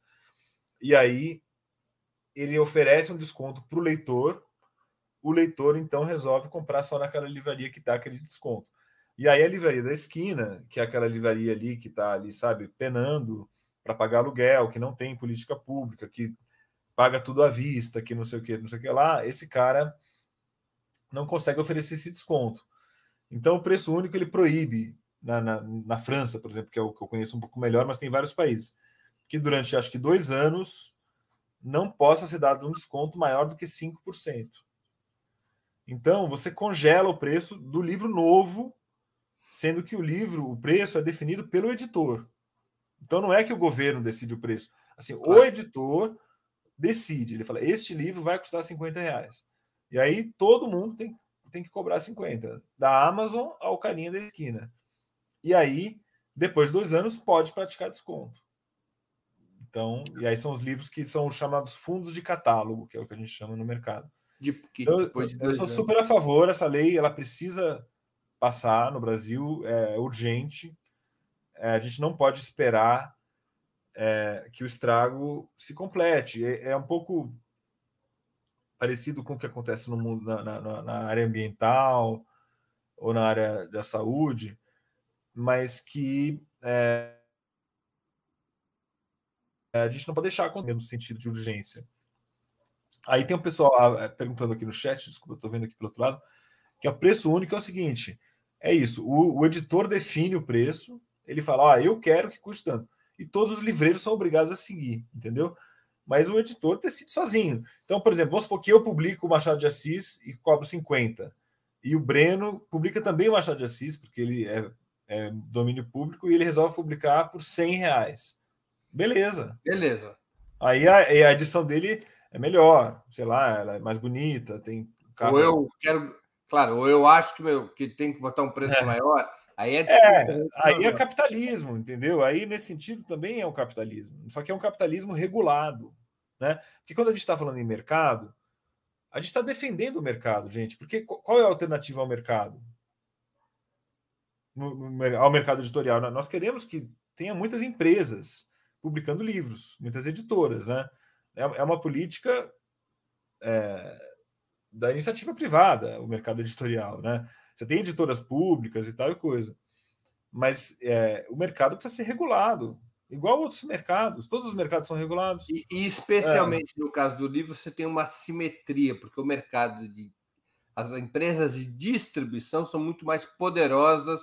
E aí ele oferece um desconto para o leitor, o leitor então resolve comprar só naquela livraria que dá aquele desconto. E aí a livraria da esquina, que é aquela livraria ali que está ali, sabe, penando para pagar aluguel, que não tem política pública, que paga tudo à vista, que não sei o que, não sei o que lá, esse cara não consegue oferecer esse desconto. Então, o preço único ele proíbe, na, na, na, França, por exemplo, que é o que eu conheço um pouco melhor, mas tem vários países, que durante acho que dois anos não possa ser dado um desconto maior do que 5%. Então, você congela o preço do livro novo, sendo que o livro, o preço é definido pelo editor. Então, não é que o governo decide o preço. Assim, claro. o editor decide. Ele fala: este livro vai custar 50 reais. E aí todo mundo tem, tem que cobrar 50. Da Amazon ao carinha da esquina. E aí, depois de dois anos, pode praticar desconto. Então, e aí são os livros que são chamados fundos de catálogo, que é o que a gente chama no mercado. De, que, eu, de eu sou super a favor, essa lei ela precisa passar no Brasil, é urgente. É, a gente não pode esperar é, que o estrago se complete. É, é um pouco parecido com o que acontece no mundo na, na, na, área ambiental ou na área da saúde, mas que é, a gente não pode deixar acontecer no sentido de urgência. Aí tem um pessoal ah, perguntando aqui no chat, desculpa, eu estou vendo aqui pelo outro lado, que é o preço único é o seguinte: é isso, o, o editor define o preço, ele fala, ah, eu quero que custe tanto. E todos os livreiros são obrigados a seguir, entendeu? Mas o editor decide sozinho. Então, por exemplo, vamos supor que eu publico o Machado de Assis e cobro 50. E o Breno publica também o Machado de Assis, porque ele é, é domínio público, e ele resolve publicar por 100 reais. Beleza. Beleza. Aí a, a edição dele é melhor, sei lá, ela é mais bonita, tem. Ou eu quero. Claro, ou eu acho que, meu, que tem que botar um preço é. maior. Aí é, é, aí é capitalismo, entendeu? Aí nesse sentido também é um capitalismo. Só que é um capitalismo regulado. Né? Porque quando a gente está falando em mercado, a gente está defendendo o mercado, gente. Porque qual é a alternativa ao mercado? Ao mercado editorial. Nós queremos que tenha muitas empresas publicando livros, muitas editoras. Né? É, é uma política é, da iniciativa privada, o mercado editorial. Né? Você tem editoras públicas e tal e coisa. Mas é, o mercado precisa ser regulado igual outros mercados, todos os mercados são regulados. E, e especialmente é. no caso do livro, você tem uma simetria, porque o mercado de. As empresas de distribuição são muito mais poderosas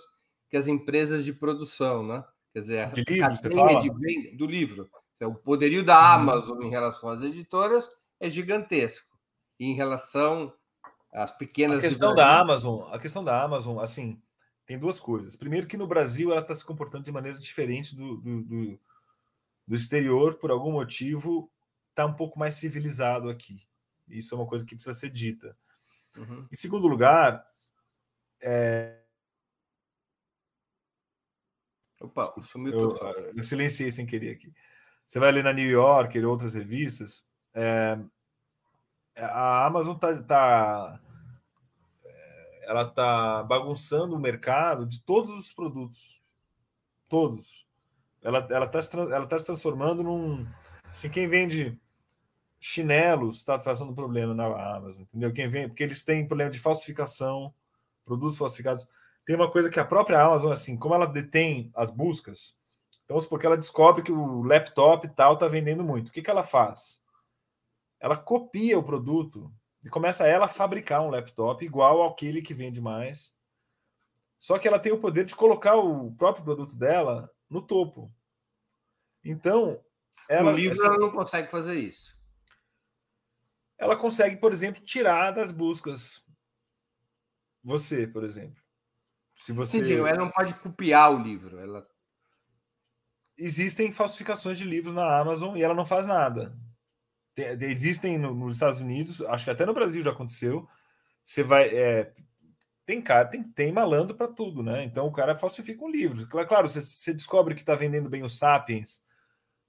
que as empresas de produção, né? Quer dizer, de livro, você fala? De do livro. Então, o poderio da uhum. Amazon em relação às editoras é gigantesco. E em relação às pequenas. A questão da Amazon, a questão da Amazon, assim, tem duas coisas. Primeiro, que no Brasil ela está se comportando de maneira diferente do, do, do, do exterior, por algum motivo, está um pouco mais civilizado aqui. Isso é uma coisa que precisa ser dita. Uhum. Em segundo lugar, é... Opa, sumiu eu, tudo. Eu silenciei sem querer aqui. Você vai ler na New Yorker e outras revistas, é... a Amazon está tá ela está bagunçando o mercado de todos os produtos. Todos. Ela ela tá, ela tá se transformando num. Assim, quem vende chinelos está trazendo problema na Amazon, entendeu? Quem vem, porque eles têm problema de falsificação, produtos falsificados. Tem uma coisa que a própria Amazon, assim, como ela detém as buscas, então porque ela descobre que o laptop tal está vendendo muito. O que, que ela faz? Ela copia o produto e começa ela a fabricar um laptop igual aquele que vende mais. Só que ela tem o poder de colocar o próprio produto dela no topo. Então, ela, no livro ela não consegue fazer isso. Ela consegue, por exemplo, tirar das buscas você, por exemplo. Se você Entendi, ela não pode copiar o livro, ela existem falsificações de livros na Amazon e ela não faz nada existem no, nos Estados Unidos, acho que até no Brasil já aconteceu. Você vai. É, tem cara, tem, tem malandro para tudo, né? Então o cara falsifica um livro. Claro, você, você descobre que está vendendo bem o Sapiens,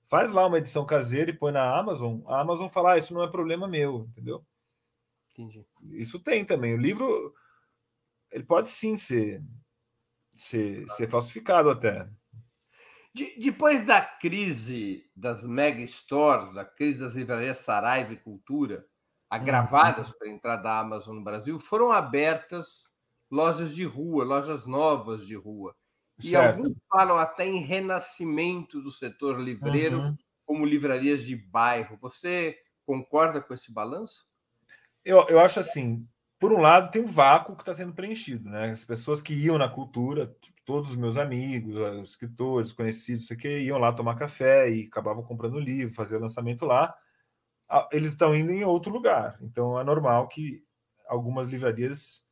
faz lá uma edição caseira e põe na Amazon. A Amazon fala: ah, isso não é problema meu, entendeu? Entendi. Isso tem também. O livro ele pode sim ser, ser, ser falsificado até. De, depois da crise das mega stores, da crise das livrarias Saraiva e Cultura, agravadas uhum. pela entrada da Amazon no Brasil, foram abertas lojas de rua, lojas novas de rua. E certo. alguns falam até em renascimento do setor livreiro, uhum. como livrarias de bairro. Você concorda com esse balanço? Eu, eu acho assim: por um lado, tem um vácuo que está sendo preenchido, né? As pessoas que iam na cultura, tipo, todos os meus amigos, os escritores, conhecidos, isso aqui, iam lá tomar café e acabavam comprando livro, fazer lançamento lá. Eles estão indo em outro lugar, então é normal que algumas livrarias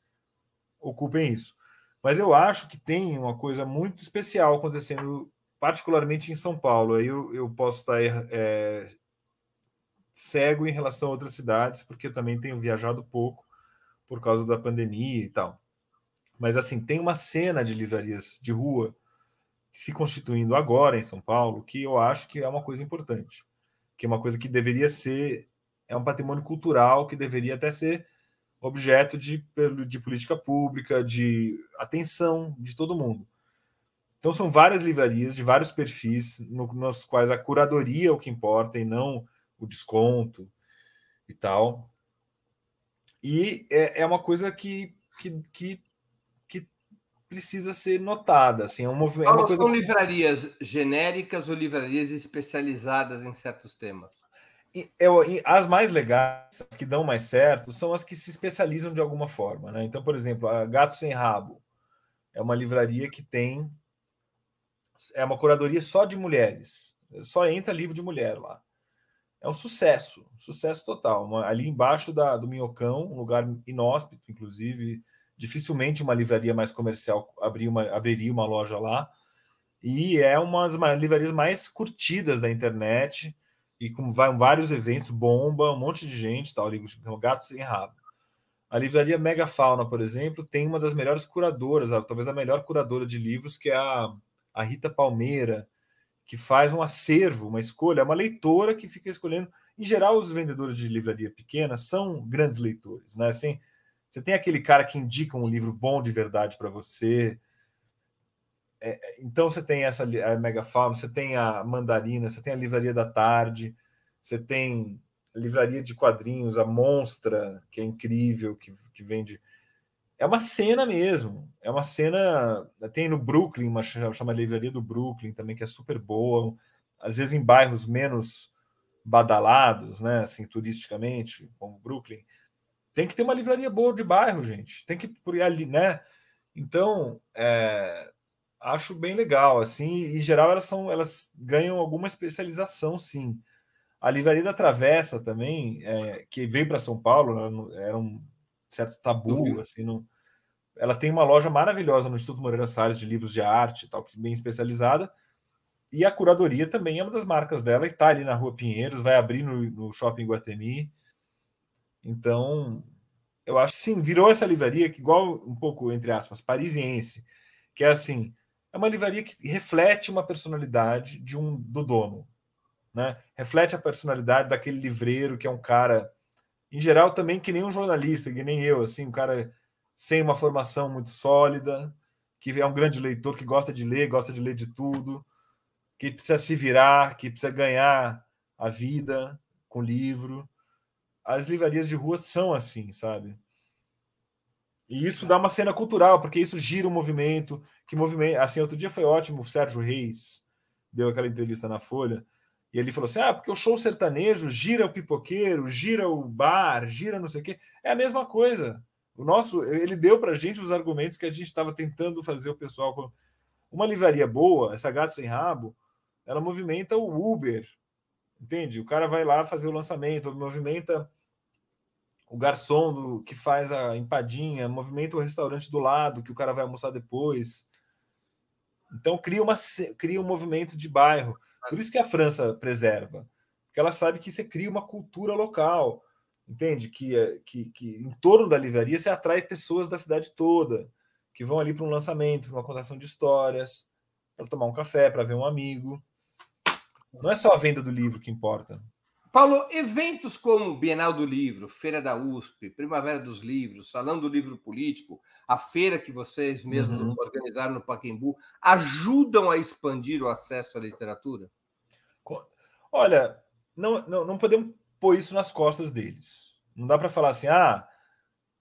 ocupem isso. Mas eu acho que tem uma coisa muito especial acontecendo, particularmente em São Paulo. Aí eu, eu posso estar é, cego em relação a outras cidades, porque também tenho viajado pouco por causa da pandemia e tal. Mas assim, tem uma cena de livrarias de rua se constituindo agora em São Paulo, que eu acho que é uma coisa importante, que é uma coisa que deveria ser é um patrimônio cultural que deveria até ser objeto de, de política pública, de atenção de todo mundo. Então são várias livrarias de vários perfis, no, nos quais a curadoria é o que importa e não o desconto e tal. E é, é uma coisa que, que, que, que precisa ser notada. Assim, é, um movimento, é. São livrarias genéricas ou livrarias especializadas em certos temas? Eu, as mais legais, as que dão mais certo, são as que se especializam de alguma forma. Né? Então, por exemplo, a Gato Sem Rabo é uma livraria que tem. É uma curadoria só de mulheres. Só entra livro de mulher lá é um sucesso, um sucesso total. Uma, ali embaixo da, do Minhocão, um lugar inóspito, inclusive, dificilmente uma livraria mais comercial abriria uma, abriria uma loja lá. E é uma das livrarias mais curtidas da internet, e com vários eventos, bomba, um monte de gente, tal, ali, gato sem rabo. A livraria Megafauna, por exemplo, tem uma das melhores curadoras, talvez a melhor curadora de livros, que é a, a Rita Palmeira, que faz um acervo, uma escolha, é uma leitora que fica escolhendo. Em geral, os vendedores de livraria pequena são grandes leitores, né? Assim, você tem aquele cara que indica um livro bom de verdade para você. É, então você tem essa a Mega Farm, você tem a Mandarina, você tem a Livraria da Tarde, você tem a livraria de quadrinhos, a Monstra, que é incrível, que, que vende. É uma cena mesmo. É uma cena. Tem no Brooklyn, uma chama Livraria do Brooklyn também, que é super boa. Às vezes em bairros menos badalados, né? Assim, turisticamente, como Brooklyn. Tem que ter uma livraria boa de bairro, gente. Tem que por ali, né? Então, é, acho bem legal, assim. Em geral, elas são, elas ganham alguma especialização, sim. A livraria da Travessa também, é, que veio para São Paulo, era um certo tabu, uhum. assim, não... ela tem uma loja maravilhosa no Instituto Moreira Salles de livros de arte, tal, bem especializada. E a curadoria também é uma das marcas dela, e está ali na Rua Pinheiros, vai abrir no, no Shopping Guatemi. Então, eu acho que sim, virou essa livraria que, igual um pouco, entre aspas, parisiense, que é assim, é uma livraria que reflete uma personalidade de um do dono, né? Reflete a personalidade daquele livreiro que é um cara, em geral, também que nem um jornalista, que nem eu, assim, um cara sem uma formação muito sólida, que é um grande leitor, que gosta de ler, gosta de ler de tudo, que precisa se virar, que precisa ganhar a vida com livro as livrarias de rua são assim, sabe? E isso dá uma cena cultural, porque isso gira o movimento, que movimento, assim, outro dia foi ótimo, o Sérgio Reis deu aquela entrevista na Folha, e ele falou assim: "Ah, porque o show sertanejo gira o pipoqueiro, gira o bar, gira não sei o quê". É a mesma coisa. O nosso, ele deu pra gente os argumentos que a gente estava tentando fazer o pessoal uma livraria boa, essa gato sem rabo, ela movimenta o Uber. Entende? O cara vai lá fazer o lançamento, movimenta o garçom do, que faz a empadinha, movimenta o restaurante do lado, que o cara vai almoçar depois. Então cria, uma, cria um movimento de bairro. Por isso que a França preserva. Porque ela sabe que você cria uma cultura local. Entende? Que, é, que, que em torno da livraria você atrai pessoas da cidade toda, que vão ali para um lançamento, para uma contação de histórias, para tomar um café, para ver um amigo. Não é só a venda do livro que importa. Paulo, eventos como Bienal do Livro, Feira da USP, Primavera dos Livros, Salão do Livro Político, a feira que vocês mesmos uhum. organizaram no Paquembu, ajudam a expandir o acesso à literatura? Olha, não, não, não podemos pôr isso nas costas deles. Não dá para falar assim, ah,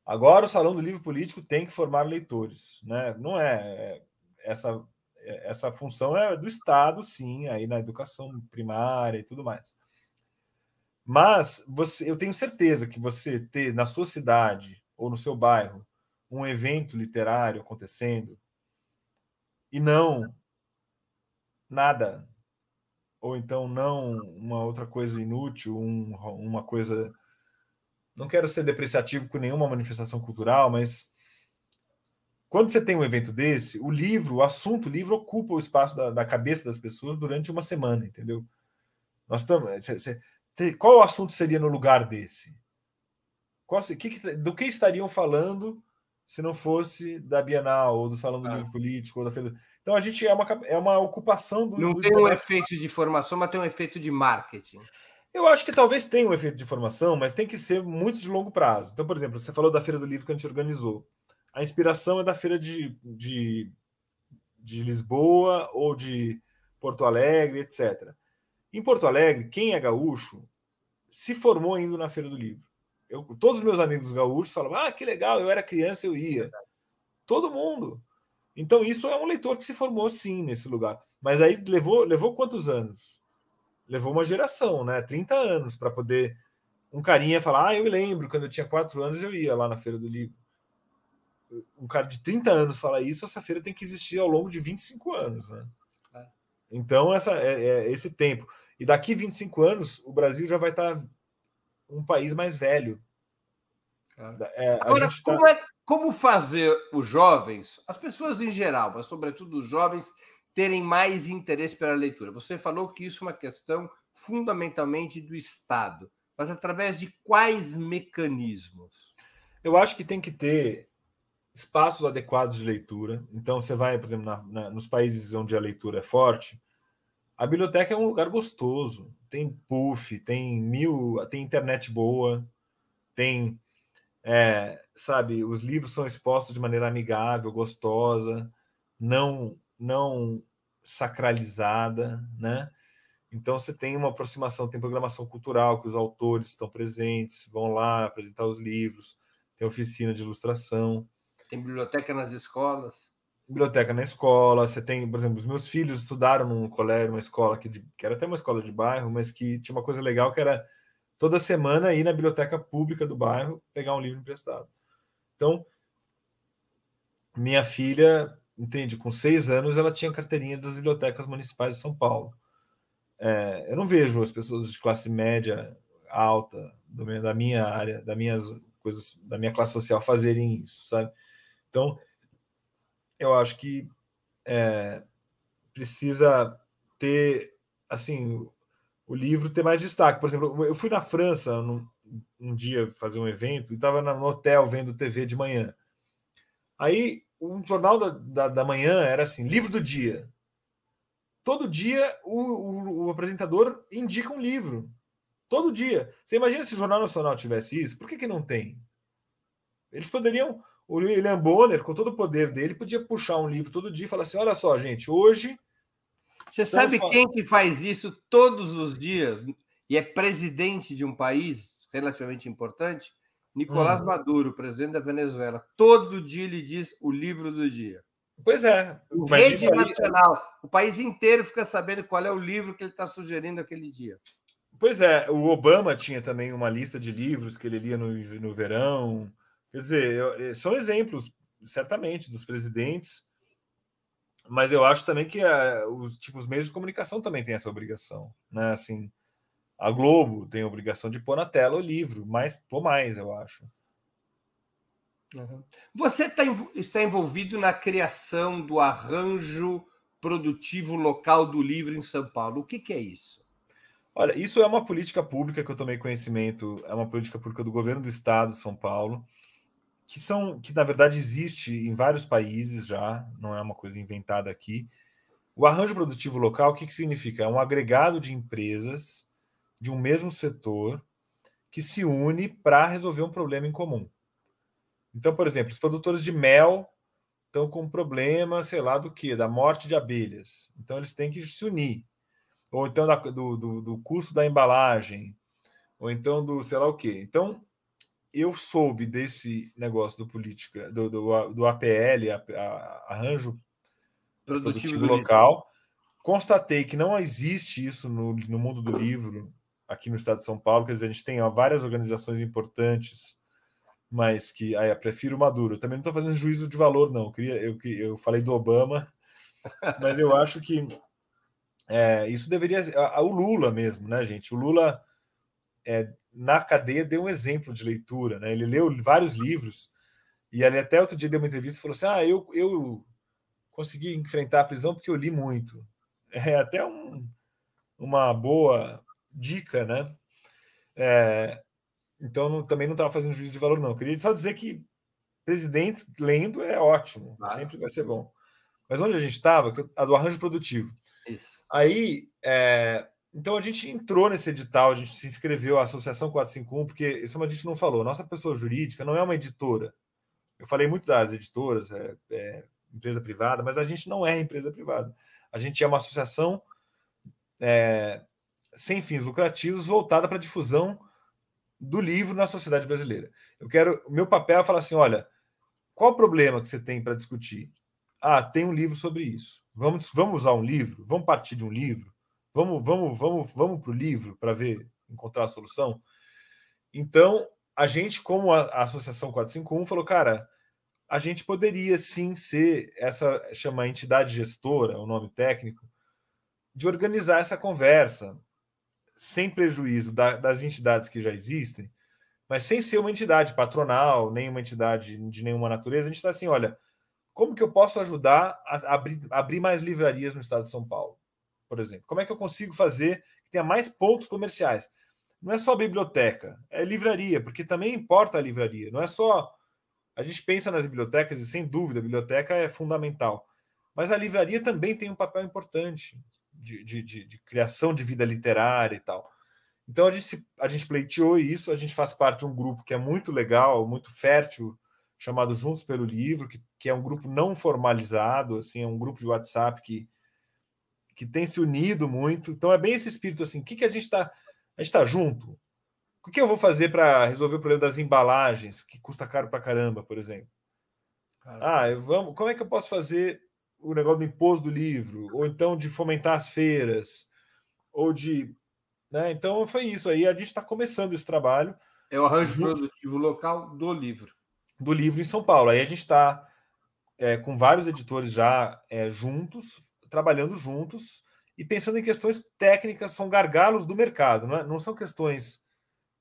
agora o Salão do Livro Político tem que formar leitores. Né? Não é. é essa, é, essa função é do Estado, sim, aí na educação primária e tudo mais. Mas você, eu tenho certeza que você ter na sua cidade ou no seu bairro um evento literário acontecendo e não nada, ou então não uma outra coisa inútil, um, uma coisa. Não quero ser depreciativo com nenhuma manifestação cultural, mas quando você tem um evento desse, o livro, o assunto o livro ocupa o espaço da, da cabeça das pessoas durante uma semana, entendeu? Nós estamos qual assunto seria no lugar desse? Qual, que, do que estariam falando se não fosse da Bienal, ou do Salão do ah. Livro Político, ou da Feira. Então a gente é uma, é uma ocupação do. Não do, tem um efeito de formação, mas tem um efeito de marketing. Eu acho que talvez tenha um efeito de formação, mas tem que ser muito de longo prazo. Então, por exemplo, você falou da Feira do Livro que a gente organizou. A inspiração é da Feira de, de, de Lisboa ou de Porto Alegre, etc. Em Porto Alegre, quem é gaúcho se formou indo na Feira do Livro. Eu, todos os meus amigos gaúchos falavam: Ah, que legal, eu era criança, eu ia. Todo mundo. Então, isso é um leitor que se formou sim nesse lugar. Mas aí levou, levou quantos anos? Levou uma geração, né? 30 anos para poder um carinha falar: Ah, eu me lembro, quando eu tinha quatro anos eu ia lá na Feira do Livro. Um cara de 30 anos falar isso, essa feira tem que existir ao longo de 25 anos, né? É. Então, essa, é, é esse tempo. E daqui 25 anos, o Brasil já vai estar um país mais velho. É, Agora, tá como, tá... é, como fazer os jovens, as pessoas em geral, mas sobretudo os jovens, terem mais interesse pela leitura? Você falou que isso é uma questão fundamentalmente do Estado, mas através de quais mecanismos? Eu acho que tem que ter espaços adequados de leitura. Então, você vai, por exemplo, na, na, nos países onde a leitura é forte, A biblioteca é um lugar gostoso. Tem puff, tem mil, tem internet boa, tem, é, sabe, os livros são expostos de maneira amigável, gostosa, não, não sacralizada, né? Então você tem uma aproximação, tem programação cultural que os autores estão presentes, vão lá apresentar os livros, tem oficina de ilustração. Tem biblioteca nas escolas. Biblioteca na escola, você tem, por exemplo, os meus filhos estudaram num colégio, uma escola que, que era até uma escola de bairro, mas que tinha uma coisa legal que era toda semana ir na biblioteca pública do bairro pegar um livro emprestado. Então, minha filha, entende, com seis anos ela tinha carteirinha das bibliotecas municipais de São Paulo. É, eu não vejo as pessoas de classe média alta do, da minha área, da minhas coisas, da minha classe social fazerem isso, sabe? Então, eu acho que é, precisa ter, assim, o livro ter mais destaque. Por exemplo, eu fui na França num, um dia fazer um evento e estava no hotel vendo TV de manhã. Aí, um jornal da, da, da manhã era assim: livro do dia todo dia o, o, o, apresentador indica um livro. Todo dia. Você imagina se o Jornal Nacional tivesse isso? Por que, que não tem? Eles poderiam. O William Bonner, com todo o poder dele, podia puxar um livro todo dia e falar assim: olha só, gente, hoje. Você sabe falando... quem que faz isso todos os dias e é presidente de um país relativamente importante? Nicolás hum. Maduro, presidente da Venezuela. Todo dia ele diz o livro do dia. Pois é. Rede aí... nacional. O país inteiro fica sabendo qual é o livro que ele está sugerindo aquele dia. Pois é, o Obama tinha também uma lista de livros que ele lia no, no verão. Quer dizer, eh, são exemplos, certamente, dos presidentes, mas eu acho também que a, eh, os, tipo, os meios de comunicação também têm essa obrigação. Né? Assim, a Globo tem a obrigação de pôr na tela o livro, mas pôr mais, eu acho. Uhum. Você tá, está envolvido na criação do arranjo produtivo local do livro em São Paulo. O que, que é isso? Olha, isso é uma política pública que eu tomei conhecimento, é uma política pública do governo do estado de São Paulo, que são que na verdade existe em vários países já, não é uma coisa inventada aqui. O arranjo produtivo local, o que, que significa? É um agregado de empresas de um mesmo setor que se une para resolver um problema em comum. Então, por exemplo, os produtores de mel estão com problema, sei lá do que, da morte de abelhas. Então, eles têm que se unir. Ou então da, do, do, do, custo da embalagem, ou então do sei lá o que. Então, eu soube desse negócio do política, do, do, do APL, a, a, arranjo produtivo, produtivo local. Constatei que não existe isso no, no mundo do livro aqui no estado de São Paulo. Quer dizer, a gente tem ó, várias organizações importantes mas que ah, eu prefiro o Maduro. Eu também não estou fazendo juízo de valor, não. Eu, queria, eu, eu falei do Obama, mas eu acho que é, isso deveria. O Lula mesmo, né, gente? O Lula, é, na cadeia, deu um exemplo de leitura. Né? Ele leu vários livros e ele até outro dia deu uma entrevista e falou assim: Ah, eu, eu consegui enfrentar a prisão porque eu li muito. É até um, uma boa dica, né? É, então não, também não estava fazendo juízo de valor, não. Eu queria só dizer que presidentes lendo é ótimo, claro. sempre vai ser bom. Mas onde a gente estava, a do arranjo produtivo. Isso. Aí, é, então a gente entrou nesse edital, a gente se inscreveu à Associação 451, porque isso a gente não falou. Nossa pessoa jurídica não é uma editora. Eu falei muito das editoras, é, é, empresa privada, mas a gente não é empresa privada. A gente é uma associação é, sem fins lucrativos voltada para difusão do livro na sociedade brasileira. Eu quero, o meu papel é falar assim, olha, qual o problema que você tem para discutir? Ah, tem um livro sobre isso. Vamos, vamos usar um livro? Vamos partir de um livro? Vamos, vamos, vamos, vamos para o livro para ver, encontrar a solução? Então, a gente, como a, a Associação 451, falou, cara, a gente poderia sim ser essa chama entidade gestora, o nome técnico, de organizar essa conversa, sem prejuízo da, das entidades que já existem, mas sem ser uma entidade patronal, nem uma entidade de nenhuma natureza, a gente está assim, olha, como que eu posso ajudar a abrir, abrir mais livrarias no estado de São Paulo, por exemplo? Como é que eu consigo fazer que tenha mais pontos comerciais? Não é só biblioteca, é livraria, porque também importa a livraria. Não é só. A gente pensa nas bibliotecas, e sem dúvida, a biblioteca é fundamental. Mas a livraria também tem um papel importante de, de, de, de, criação de vida literária e tal. Então a gente, a gente pleiteou isso, a gente faz parte de um grupo que é muito legal, muito fértil, chamado Juntos pelo Livro, que, que é um grupo não formalizado, assim, é um grupo de WhatsApp que, que tem se unido muito. Então é bem esse espírito assim, o que, que a gente está. A gente está junto. O que eu vou fazer para resolver o problema das embalagens, que custa caro para caramba, por exemplo? Ah, vamos, como é que eu posso fazer o negócio do imposto do livro? Ou então de fomentar as feiras? Ou de. Né? Então foi isso aí. A gente está começando esse trabalho. É o arranjo junto, produtivo local do livro. Do livro em São Paulo. Aí a gente está é, com vários editores já é, juntos, trabalhando juntos e pensando em questões técnicas, são gargalos do mercado, não, é? não são questões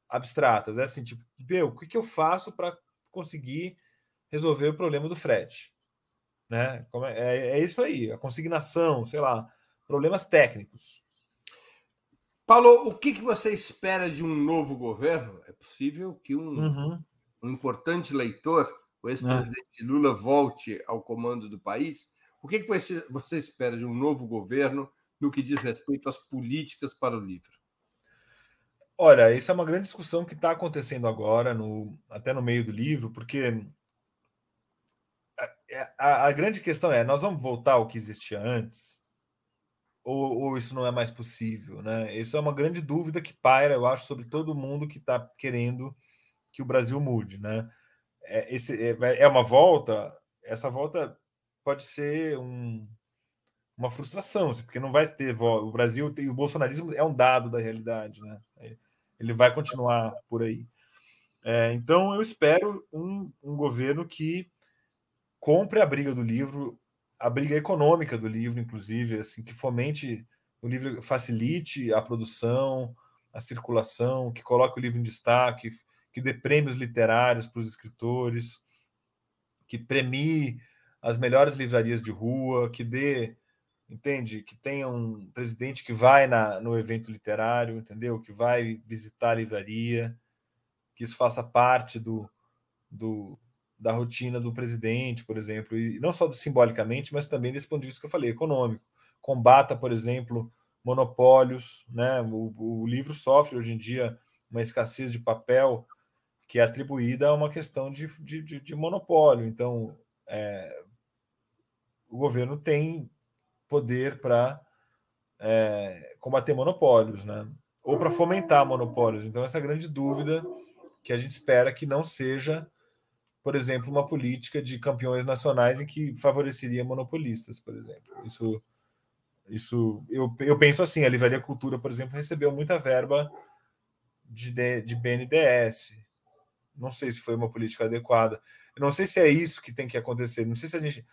abstratas. É assim, tipo, meu, o que, que eu faço para conseguir resolver o problema do frete? Né? É, é, é, isso aí, a consignação, sei lá, problemas técnicos. Paulo, o que, que você espera de um novo governo? É possível que um, uhum. um importante leitor, o ex-presidente uhum. Lula, volte ao comando do país. O que, que você, você espera de um novo governo no que diz respeito às políticas para o livro? Olha, isso é uma grande discussão que está acontecendo agora, no, até no meio do livro, porque a, a, a, grande questão é: nós vamos voltar ao que existia antes? Ou, ou, isso não é mais possível? Né? Isso é uma grande dúvida que paira, eu acho, sobre todo mundo que está querendo que o Brasil mude. Né? É, esse, é, é uma volta, essa volta pode ser um, uma frustração, assim, porque não vai ter o Brasil o bolsonarismo é um dado da realidade, né? Ele vai continuar por aí. É, então eu espero um, um, governo que compre a briga do livro, a briga econômica do livro, inclusive, assim, que fomente o livro, facilite a produção, a circulação, que coloque o livro em destaque, que dê prêmios literários para os escritores, que premie as melhores livrarias de rua, que dê entende? Que tenha um presidente que vai na, no evento literário, entendeu? Que vai visitar a livraria, que isso faça parte do, do, da rotina do presidente, por exemplo, e não só simbolicamente, mas também desse ponto de vista que eu falei, econômico. Combata, por exemplo, monopólios, né? O, o livro sofre hoje em dia uma escassez de papel que é atribuída a uma questão de, de, de, de monopólio. Então, é, o governo tem poder para é, combater monopólios, né? Ou para fomentar monopólios. Então, essa é grande dúvida que a gente espera que não seja, por exemplo, uma política de campeões nacionais em que favoreceria monopolistas, por exemplo. Isso, isso eu, eu penso assim: a Livraria Cultura, por exemplo, recebeu muita verba de, de BNDES. Não sei se foi uma política adequada. Não sei se é isso que tem que acontecer. Não sei se a gente.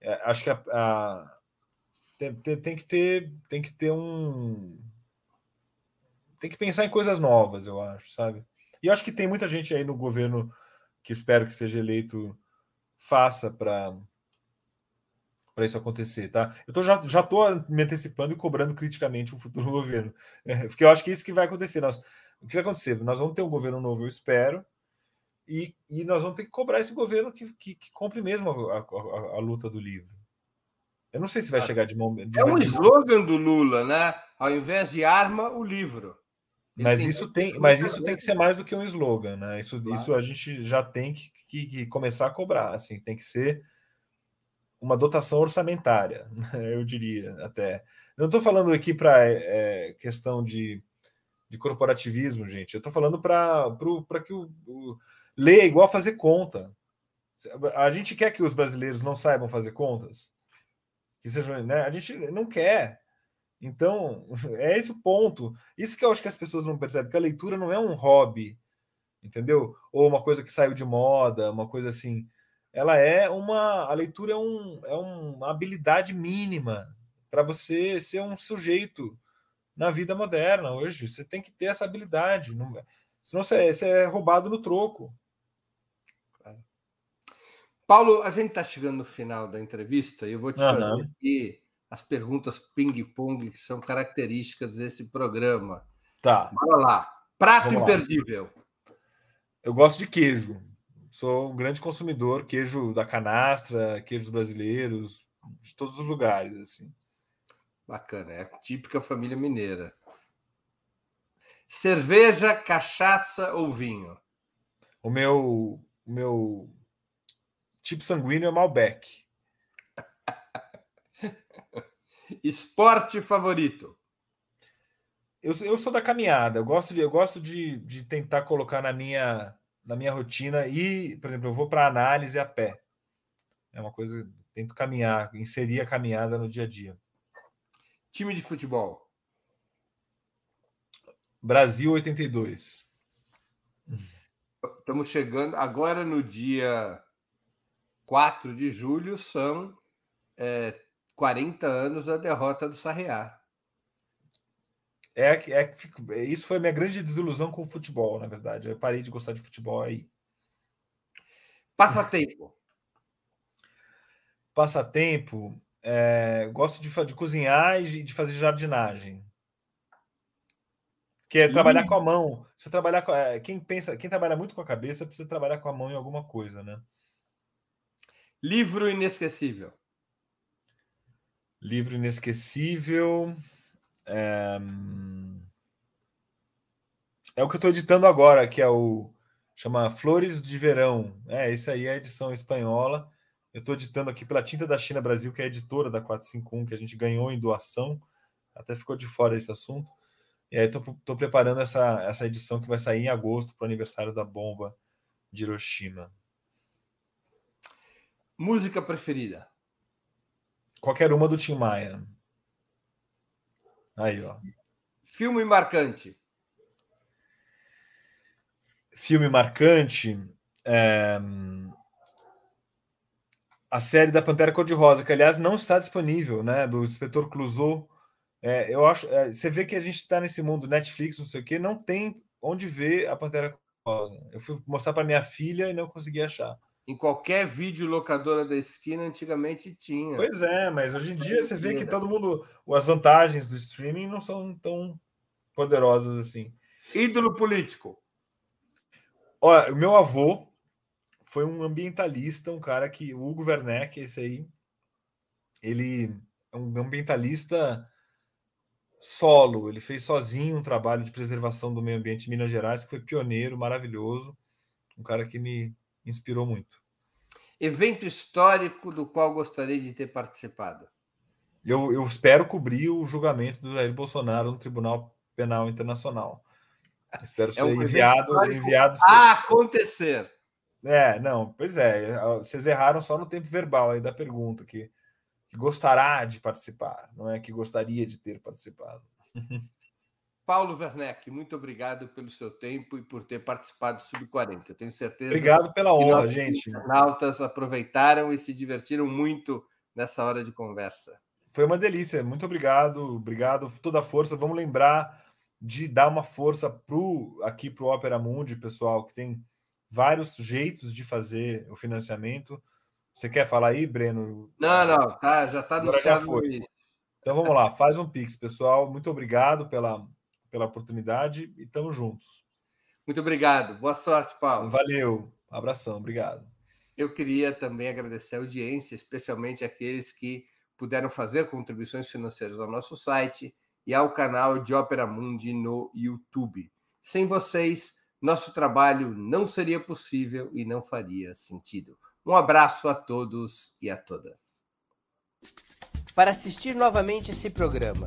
É, acho que a, a tem, tem, que ter tem que ter um tem que pensar em coisas novas eu acho sabe? E acho que tem muita gente aí no governo que espero que seja eleito faça para para isso acontecer tá? Eu tô, já já tô me antecipando e cobrando criticamente o futuro governo. É, porque eu acho que é isso que vai acontecer. Nós o que vai acontecer? Nós vamos ter um governo novo eu espero e, e nós vamos ter que cobrar esse governo que, que, que compre mesmo a, a, a luta do livro eu não sei se vai chegar de mão. é um slogan do Lula, né? Ao invés de arma, o livro. Ele mas isso tem, mas isso tem que ser mais do que um slogan, né? Isso, claro. isso a gente já tem que, que, que, começar a cobrar. Assim, tem que ser uma dotação orçamentária, eu diria até. Não estou falando aqui para é, questão de, de corporativismo, gente. Eu estou falando para que o, o ler é igual fazer conta. A gente quer que os brasileiros não saibam fazer contas que sejam, né? A gente não quer. Então, é esse o ponto. Isso que eu acho que as pessoas não percebem, que a leitura não é um hobby, entendeu? Ou uma coisa que saiu de moda, uma coisa assim. Ela é uma. A leitura é, um, é uma habilidade mínima para você ser um sujeito na vida moderna hoje. Você tem que ter essa habilidade. Não, senão você, é, você é roubado no troco. Paulo, a gente está chegando no final da entrevista e eu vou te uhum. fazer aqui as perguntas ping-pong que são características desse programa. Tá. Bora lá. Prato Vamos imperdível. Lá. Eu gosto de queijo. Sou um grande consumidor, queijo da canastra, queijos brasileiros, de todos os lugares, assim. Bacana, é a típica família mineira. Cerveja, cachaça ou vinho? O meu, o meu tipo sanguíneo é Malbec. Esporte favorito? Eu, eu sou da caminhada. Eu gosto de, eu gosto de, de tentar colocar na minha, na minha rotina e, por exemplo, eu vou para análise a pé. É uma coisa, tento caminhar, inserir a caminhada no dia a dia. Time de futebol? Brasil 82. Estamos chegando agora no dia 4 de julho, são é, 40 anos da derrota do Sarriá. É, é, isso foi a minha grande desilusão com o futebol, na verdade. Eu parei de gostar de futebol aí. Passatempo. Passatempo. É, gosto de, de, cozinhar e de fazer jardinagem. Que é trabalhar com a mão. Você trabalhar com, é, quem pensa, quem trabalha muito com a cabeça precisa trabalhar com a mão em alguma coisa, né? Livro inesquecível. Livro inesquecível. É, é o que eu estou editando agora, que é o chama Flores de Verão. É, esse aí é a edição espanhola. Eu estou editando aqui pela Tinta da China Brasil, que é a editora da 451, que a gente ganhou em doação. Até ficou de fora esse assunto. E aí estou preparando essa, essa edição que vai sair em agosto para o aniversário da bomba de Hiroshima. Música preferida? Qualquer uma do Tim Maia. Aí, ó. Filme marcante. Filme marcante. É... A série da Pantera Cor-de-Rosa, que aliás não está disponível, né? Do inspetor Clouseau. É, eu acho. É, você vê que a gente está nesse mundo Netflix, não sei o quê, não tem onde ver a Pantera Cor-de-Rosa. Eu fui mostrar para minha filha e não consegui achar. Em qualquer vídeo locadora da esquina, antigamente tinha. Pois é, mas hoje em dia você vê que todo mundo. As vantagens do streaming não são tão poderosas assim. Ídolo político. Olha, o meu avô foi um ambientalista, um cara que. O Hugo Werneck, esse aí. Ele é um ambientalista solo, ele fez sozinho um trabalho de preservação do meio ambiente em Minas Gerais, que foi pioneiro, maravilhoso, um cara que me inspirou muito. Evento histórico do qual gostaria de ter participado? Eu, eu espero cobrir o julgamento do Jair Bolsonaro no Tribunal Penal Internacional. Espero é ser um enviado, enviado a acontecer. É, não, pois é. Vocês erraram só no tempo verbal aí da pergunta, que, que gostará de participar, não é que gostaria de ter participado. Paulo Werneck, muito obrigado pelo seu tempo e por ter participado do Sub-40. Eu tenho certeza. Obrigado pela honra, gente. Os nautas aproveitaram e se divertiram muito nessa hora de conversa. Foi uma delícia. Muito obrigado. Obrigado. Toda a força. Vamos lembrar de dar uma força pro, aqui para o Opera Mundi, pessoal, que tem vários jeitos de fazer o financiamento. Você quer falar aí, Breno? Não, não, tá, já está anunciado isso. Então vamos lá, faz um pix, pessoal. Muito obrigado pela pela oportunidade e estamos juntos. Muito obrigado. Boa sorte, Paulo. Valeu. abração. Obrigado. Eu queria também agradecer a audiência, especialmente aqueles que puderam fazer contribuições financeiras ao nosso site e ao canal de Ópera Mundi no YouTube. Sem vocês, nosso trabalho não seria possível e não faria sentido. Um abraço a todos e a todas. Para assistir novamente esse programa,